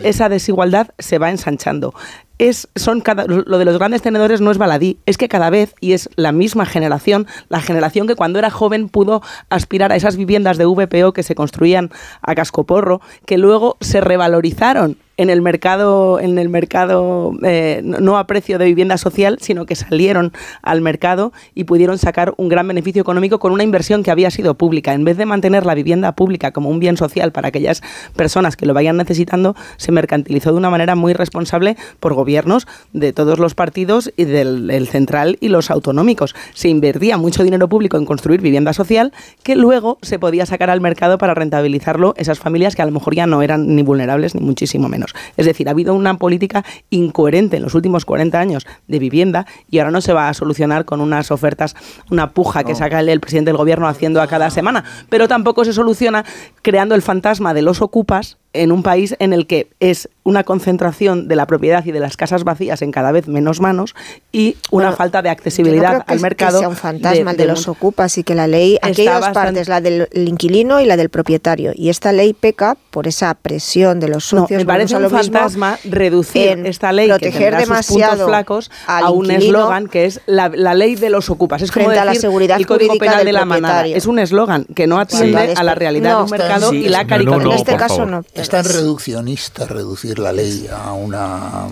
Esa desigualdad se va ensanchando es, son cada, lo de los grandes tenedores no es baladí, es que cada vez, y es la misma generación, la generación que cuando era joven pudo aspirar a esas viviendas de VPO que se construían a cascoporro, que luego se revalorizaron en el mercado, en el mercado eh, no a precio de vivienda social, sino que salieron al mercado y pudieron sacar un gran beneficio económico con una inversión que había sido pública. En vez de mantener la vivienda pública como un bien social para aquellas personas que lo vayan necesitando, se mercantilizó de una manera muy responsable por gobiernos de todos los partidos y del, central y los autonómicos. Se invertía mucho dinero público en construir vivienda social que luego se podía sacar al mercado para rentabilizarlo esas familias que a lo mejor ya no eran ni vulnerables ni muchísimo menos. Es decir, ha habido una política incoherente en los últimos 40 años de vivienda y ahora no se va a solucionar con unas ofertas, una puja que saca el, presidente del gobierno haciendo a cada semana, pero tampoco se soluciona creando el fantasma de los ocupas en un país en el que es una concentración de la propiedad y de las casas vacías en cada vez menos manos y una Bueno, falta de Yo no accesibilidad creo que, al mercado. que sea un fantasma de, de los ocupas y que la ley. Aquí hay dos bastante- partes, la del el inquilino y la del propietario. Y esta ley peca por esa presión de los No, socios. me parece un fantasma reducir en esta ley que proteger sus puntos demasiado flacos a un eslogan que es la, la ley de los ocupas. Es como la decir seguridad el Código Penal del de la manada. Es un eslogan que no atiende Sí. a la realidad No, de un mercado sí, y la caricatura. en este caso no. Es tan reduccionista reducir la ley a una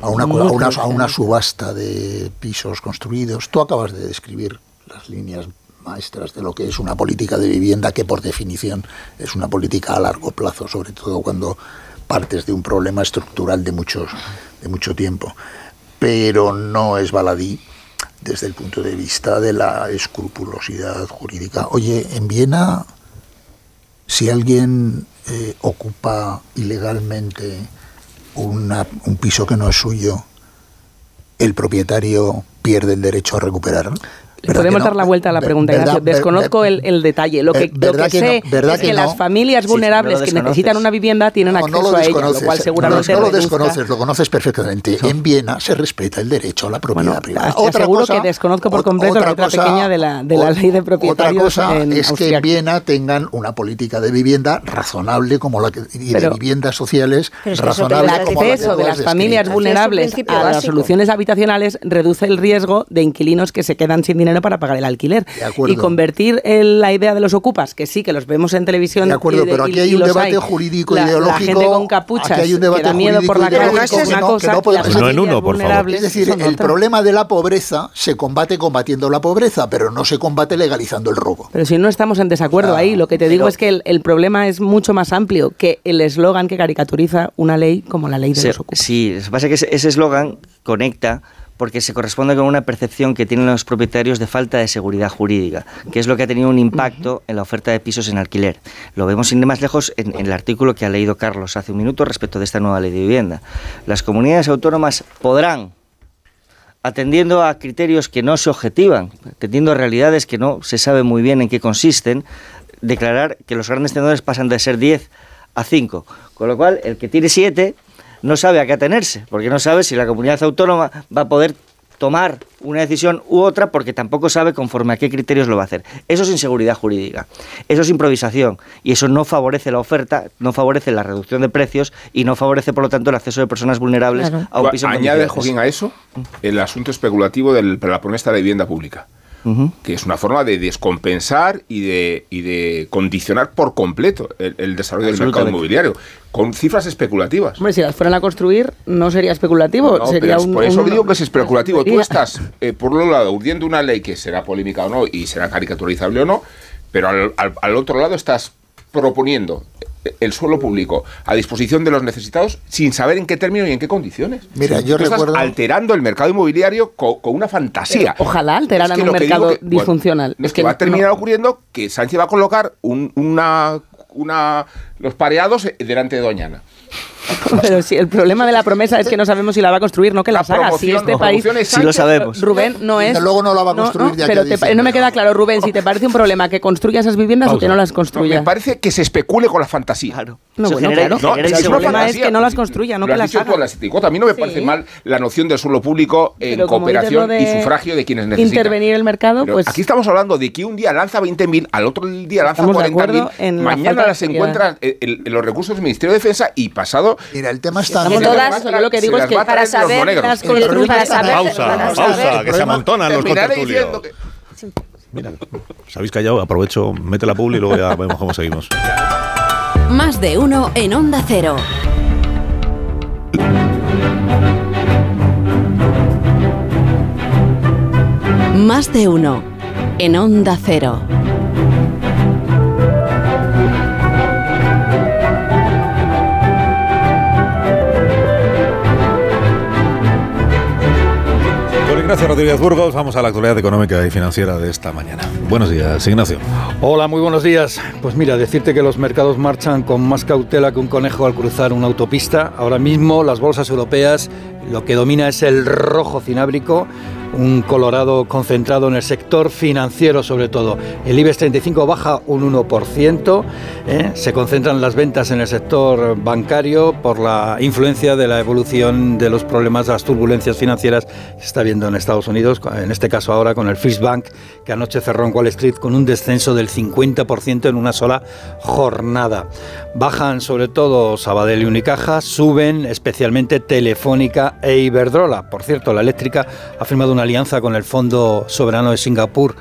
a una, a, una, a una subasta de pisos construidos. Tú acabas de describir las líneas maestras de lo que es una política de vivienda que por definición es una política a largo plazo, sobre todo cuando partes de un problema estructural de muchos de mucho tiempo. Pero no es baladí desde el punto de vista de la escrupulosidad jurídica. Oye, en Viena si alguien eh, ocupa ilegalmente un piso que no es suyo, el propietario pierde el derecho a recuperarlo. Podemos dar la vuelta a la pregunta, verdad, Ignacio. ver- Desconozco el, el detalle. Lo que, Eh, lo que sé es que que, no. las familias Sí, vulnerables que necesitan una vivienda tienen No, acceso a ella, lo cual no, seguramente no lo desconoces, lo conoces perfectamente. En Viena se respeta el derecho a la propiedad privada. Te aseguro que desconozco por completo la letra pequeña de la, de la ley de Otra propietarios cosa en es que en. Viena tengan una política de vivienda razonable como la que, y de Pero- viviendas sociales es que eso razonable el como la que acceso de las familias vulnerables a las básico. soluciones habitacionales reduce el riesgo de inquilinos que se quedan sin dinero para pagar el alquiler. acuerdo. Y convertir el- la idea de los ocupas, que sí, que los vemos en televisión. De acuerdo, y pero aquí hay y un debate hay. jurídico la, ideológico. La gente con capuchas aquí hay un debate que da miedo por la que no- no podemos- Uno en uno, por favor. Es decir, el problema de la pobreza se combate combatiendo la pobreza, pero no se combate legalizando el robo. Pero si no estamos en desacuerdo ahí, lo que te digo es que el, el problema es mucho más amplio que el eslogan que caricaturiza una ley como la ley de Se- los ocupas. Sí, lo que pasa es que ese eslogan conecta porque se corresponde con una percepción que tienen los propietarios de falta de seguridad jurídica, que es lo que ha tenido un impacto en la oferta de pisos en alquiler. Lo vemos sin ir más lejos en, en el artículo que ha leído Carlos hace un minuto respecto de esta nueva ley de vivienda. Las comunidades autónomas podrán atendiendo a criterios que no se objetivan, atendiendo a realidades que no se sabe muy bien en qué consisten, declarar que los grandes tenedores pasan de ser 10 a 5. Con lo cual, el que tiene 7 no sabe a qué atenerse, porque no sabe si la comunidad autónoma va a poder tomar una decisión u otra porque tampoco sabe conforme a qué criterios lo va a hacer. Eso es inseguridad jurídica, eso es improvisación y eso no favorece la oferta, no favorece la reducción de precios y no favorece por lo tanto el acceso de personas vulnerables a un piso Añade. Joaquín, a eso el asunto especulativo de la promesa de vivienda pública. Que es una forma de descompensar y de, y de condicionar por completo el, el desarrollo del mercado inmobiliario, con cifras especulativas. Hombre, si las fueran a construir, no sería especulativo. No, sería un, por eso un- digo que es especulativo. Tú estás, eh, por un lado, urdiendo una ley que será polémica o no y será caricaturizable o no, pero al, al- al otro lado estás proponiendo el suelo público a disposición de los necesitados sin saber en qué término y en qué condiciones. Mira, yo Tú estás recuerdo- alterando el mercado inmobiliario co- con, una fantasía. Ojalá alteraran Es que un que mercado bueno, disfuncional. es que, va a terminar ocurriendo que Sánchez va a colocar un- una, una, los pareados delante de Doñana. Pero si el problema de la promesa es que no sabemos si la va a construir, no que las haga. Si este la país. Sí lo sabemos. Rubén, no es. Desde luego no la va a construir de aquí pero a te- no me queda claro, Rubén, si te parece un problema que construya esas viviendas o que no las construya. me parece que se especule con la fantasía. Claro. No, bueno, claro. el problema es que no las construya, no lo que las haga. tú, las indicó. A mí no me parece mal la noción del suelo público en Pero cooperación y sufragio de quienes necesitan. Intervenir el mercado, Pero pues. aquí estamos hablando de que un día lanza 20.000, al otro día lanza Estamos de acuerdo 40.000, en la mañana las encuentra en, en- en los recursos del Ministerio de Defensa y pasado... Mira, el tema está... Estamos todas, yo lo que digo es que para saber las construcciones- está- Pausa, para pausa, saber- que se amontonan los contertulios. Mira, os habéis callado, aprovecho, mete la publi y luego ya vemos cómo seguimos. Más de uno en Onda Cero. Más de uno en Onda Cero. Ignacio Rodríguez Burgos vamos a la actualidad económica y financiera de esta mañana. Buenos días, Ignacio. Hola, muy buenos días. Pues mira, decirte que los mercados marchan con más cautela que un conejo al cruzar una autopista. Ahora mismo las bolsas europeas lo que domina es el rojo cinábrico, un colorado concentrado en el sector financiero sobre todo. El IBEX 35 baja un 1%, ¿eh? se concentran las ventas en el sector bancario por la influencia de la evolución de los problemas, las turbulencias financieras que se está viendo en Estados Unidos, en este caso ahora con el First Bank, que anoche cerró en Wall Street con un descenso del 50% en una sola jornada. Bajan sobre todo Sabadell y Unicaja, suben especialmente Telefónica e Iberdrola. Por cierto, la eléctrica ha firmado una alianza con el Fondo Soberano de Singapur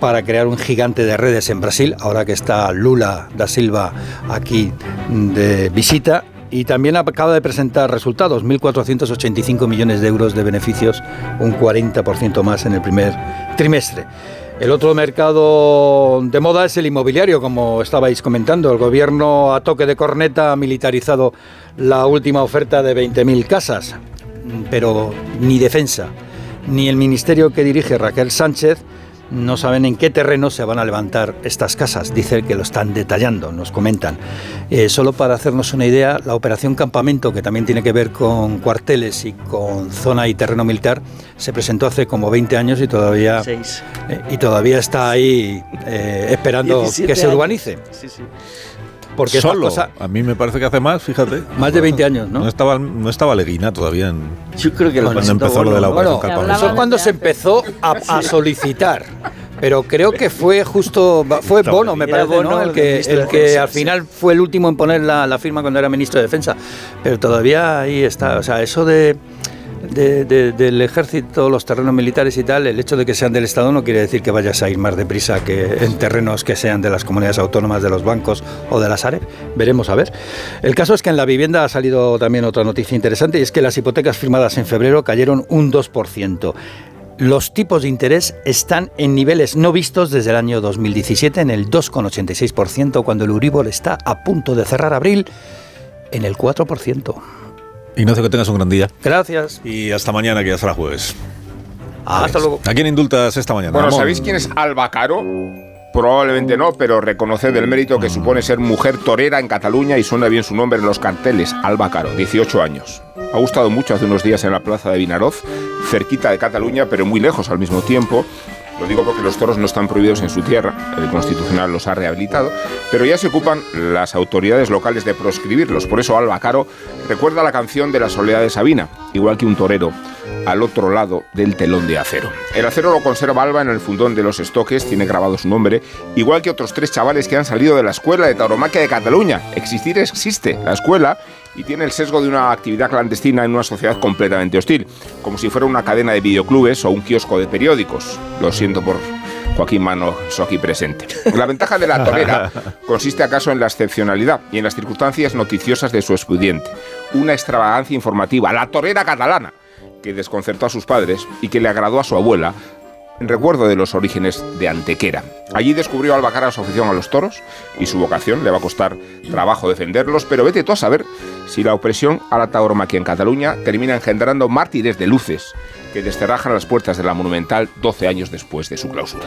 para crear un gigante de redes en Brasil, ahora que está Lula da Silva aquí de visita. Y también acaba de presentar resultados, 1.485 millones de euros de beneficios, un 40% más en el primer trimestre. El otro mercado de moda es el inmobiliario, como estabais comentando. El gobierno a toque de corneta ha militarizado la última oferta de 20.000 casas, pero ni defensa, ni el ministerio que dirige Raquel Sánchez no saben en qué terreno se van a levantar estas casas. Dice que lo están detallando, nos comentan. Eh, solo para hacernos una idea, la operación Campamento, que también tiene que ver con cuarteles y con zona y terreno militar, se presentó hace como 20 años y todavía, eh, y todavía está ahí eh, esperando que se urbanice. Sí, sí. Porque Solo. cosa- A mí me parece que hace más, fíjate. Más de 20 años, ¿no? No estaba, no estaba Leguina todavía en. Yo creo que lo cuando empezó lo de la ¿no? Bueno. Eso es cuando se empezó a, a solicitar. Pero creo que fue justo, fue Bono, me parece, ¿no? Bono, El el que, el que al final fue el último en poner la, la firma cuando era ministro de Defensa. Pero todavía ahí está. O sea, eso de, de- de- del ejército, los terrenos militares y tal, el hecho de que sean del Estado no quiere decir que vayas a ir más deprisa que en terrenos que sean de las comunidades autónomas, de los bancos o de las AREP. Veremos a ver. El caso es que en la vivienda ha salido también otra noticia interesante y es que las hipotecas firmadas en febrero cayeron un 2%. Los tipos de interés están en niveles no vistos desde el año 2017, en el 2,86%, cuando el Uribor está a punto de cerrar abril en el 4%. Ignacio, que tengas un gran día. Gracias. Y hasta mañana, que ya será jueves. Hasta luego. ¿A quién indultas esta mañana? Bueno, Ramón? ¿sabéis quién es Alba Caro? Probablemente no, pero reconoced el mérito que supone ser mujer torera en Cataluña y suena bien su nombre en los carteles. Alba Caro, 18 años. Ha gustado mucho hace unos días en la plaza de Vinaroz, cerquita de Cataluña, pero muy lejos al mismo tiempo. Lo digo porque los toros no están prohibidos en su tierra, el Constitucional los ha rehabilitado, pero ya se ocupan las autoridades locales de proscribirlos. Por eso Alba Caro recuerda la canción de la soledad de Sabina, igual que un torero, al otro lado del telón de acero. El acero lo conserva Alba en el fundón de los estoques, tiene grabado su nombre, igual que otros tres chavales que han salido de la escuela de tauromaquia de Cataluña. Existir existe, la escuela, y tiene el sesgo de una actividad clandestina en una sociedad completamente hostil, como si fuera una cadena de videoclubes o un kiosco de periódicos. Lo siento por Joaquín Mano aquí presente. La ventaja de la torera consiste acaso en la excepcionalidad y en las circunstancias noticiosas de su expediente. Una extravagancia informativa, la torera catalana, que desconcertó a sus padres y que le agradó a su abuela, en recuerdo de los orígenes de Antequera. Allí descubrió Albacara su afición a los toros y su vocación. Le va a costar trabajo defenderlos, pero vete tú a saber si la opresión a la tauromaquia en Cataluña termina engendrando mártires de luces que desterrajan las puertas de la Monumental 12 años después de su clausura.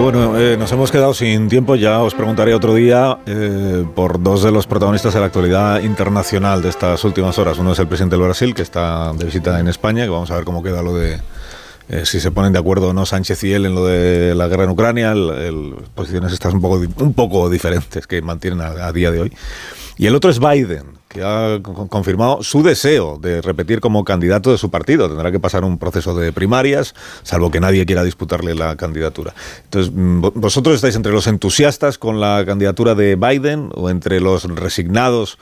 Bueno, eh, nos hemos quedado sin tiempo. Ya os preguntaré otro día eh, por dos de los protagonistas de la actualidad internacional de estas últimas horas. Uno es el presidente del Brasil, que está de visita en España, que vamos a ver cómo queda lo de eh, si se ponen de acuerdo o no Sánchez y él en lo de la guerra en Ucrania. El, el- posiciones estas un poco, un poco diferentes que mantienen a, a día de hoy. Y el otro es Biden, que ha con- confirmado su deseo de repetir como candidato de su partido. Tendrá que pasar un proceso de primarias, salvo que nadie quiera disputarle la candidatura. Entonces, mm, vo- ¿vosotros estáis entre los entusiastas con la candidatura de Biden o entre los resignados?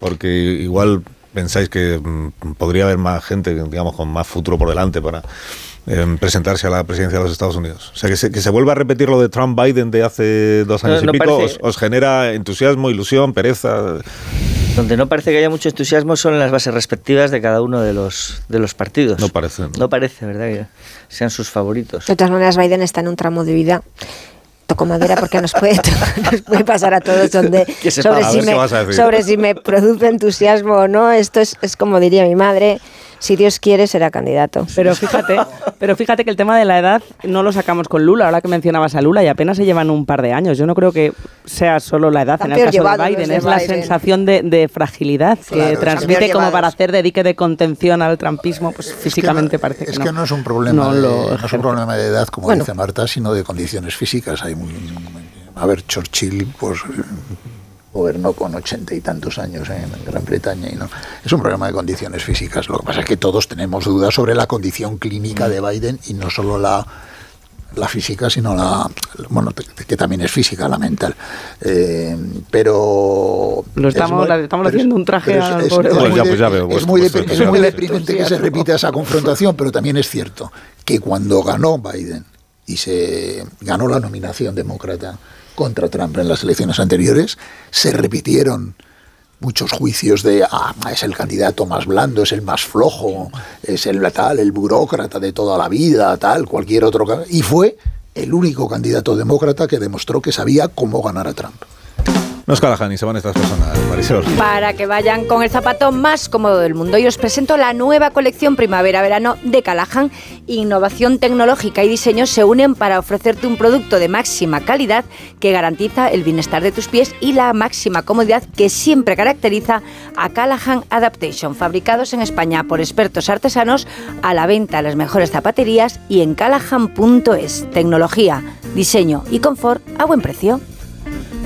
Porque igual pensáis que mm, podría haber más gente, digamos, con más futuro por delante para eh, presentarse a la presidencia de los Estados Unidos. O sea, que se, que se vuelva a repetir lo de Trump-Biden de hace dos No, años no y pico, parece- os, os genera entusiasmo, ilusión, pereza. Donde no parece que haya mucho entusiasmo son las bases respectivas de cada uno de los, de los partidos. No parece. No parece, ¿verdad? Que sean sus favoritos. De todas maneras, Biden está en un tramo de vida. Toco madera porque nos puede, nos puede pasar a todos donde sobre, si me, sobre si me produce entusiasmo o no. Esto es, es como diría mi madre, Si Dios quiere, será candidato. Pero fíjate, pero fíjate que el tema de la edad no lo sacamos con Lula, ahora que mencionabas a Lula, y apenas se llevan un par de años. Yo no creo que sea solo la edad, en el caso de Biden, es la sensación de, fragilidad que transmite como para hacer de dique de contención al trumpismo, pues físicamente parece que es no. Es que no es un problema, de, no es un problema de edad, como dice Marta, sino de condiciones físicas. Hay a ver, Churchill, pues gobernó con ochenta y tantos años en Gran Bretaña y no. Es un problema de condiciones físicas. Lo que pasa es que todos tenemos dudas sobre la condición clínica de Biden y no solo la la física sino la bueno que también es física la mental. Eh, pero lo estamos, estamos haciendo un traje es, muy, deprimente que se repita esa confrontación pero también es cierto que cuando ganó Biden y se ganó la nominación demócrata contra Trump en las elecciones anteriores, se repitieron muchos juicios de ah, es el candidato más blando, es el más flojo, es el tal, el burócrata de toda la vida, tal, cualquier otro y fue el único candidato demócrata que demostró que sabía cómo ganar a Trump. No es Callahan y se van estas personas, Marisol. Para que vayan con el zapato más cómodo del mundo. Y os presento la nueva colección primavera-verano de Callahan. Innovación tecnológica y diseño se unen para ofrecerte un producto de máxima calidad que garantiza el bienestar de tus pies y la máxima comodidad que siempre caracteriza a Callahan Adaptation. Fabricados en España por expertos artesanos, a la venta en las mejores zapaterías y en callahan.es. Tecnología, diseño y confort a buen precio.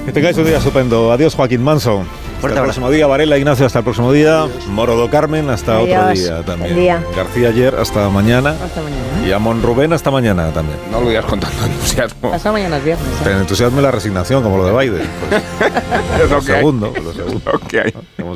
Que tengáis un día estupendo. Adiós, Joaquín Manso. Hasta el próximo día, Varela Ignacio, hasta el próximo día. Morodo Carmen, hasta otro día también. García ayer, hasta mañana. Hasta mañana. Y Amon Rubén, hasta mañana también. No lo digas con tanto entusiasmo. Hasta mañana es viernes. ¿eh? entusiasmo y la resignación, como lo de Biden. Pues, lo, segundo, lo segundo. que hay.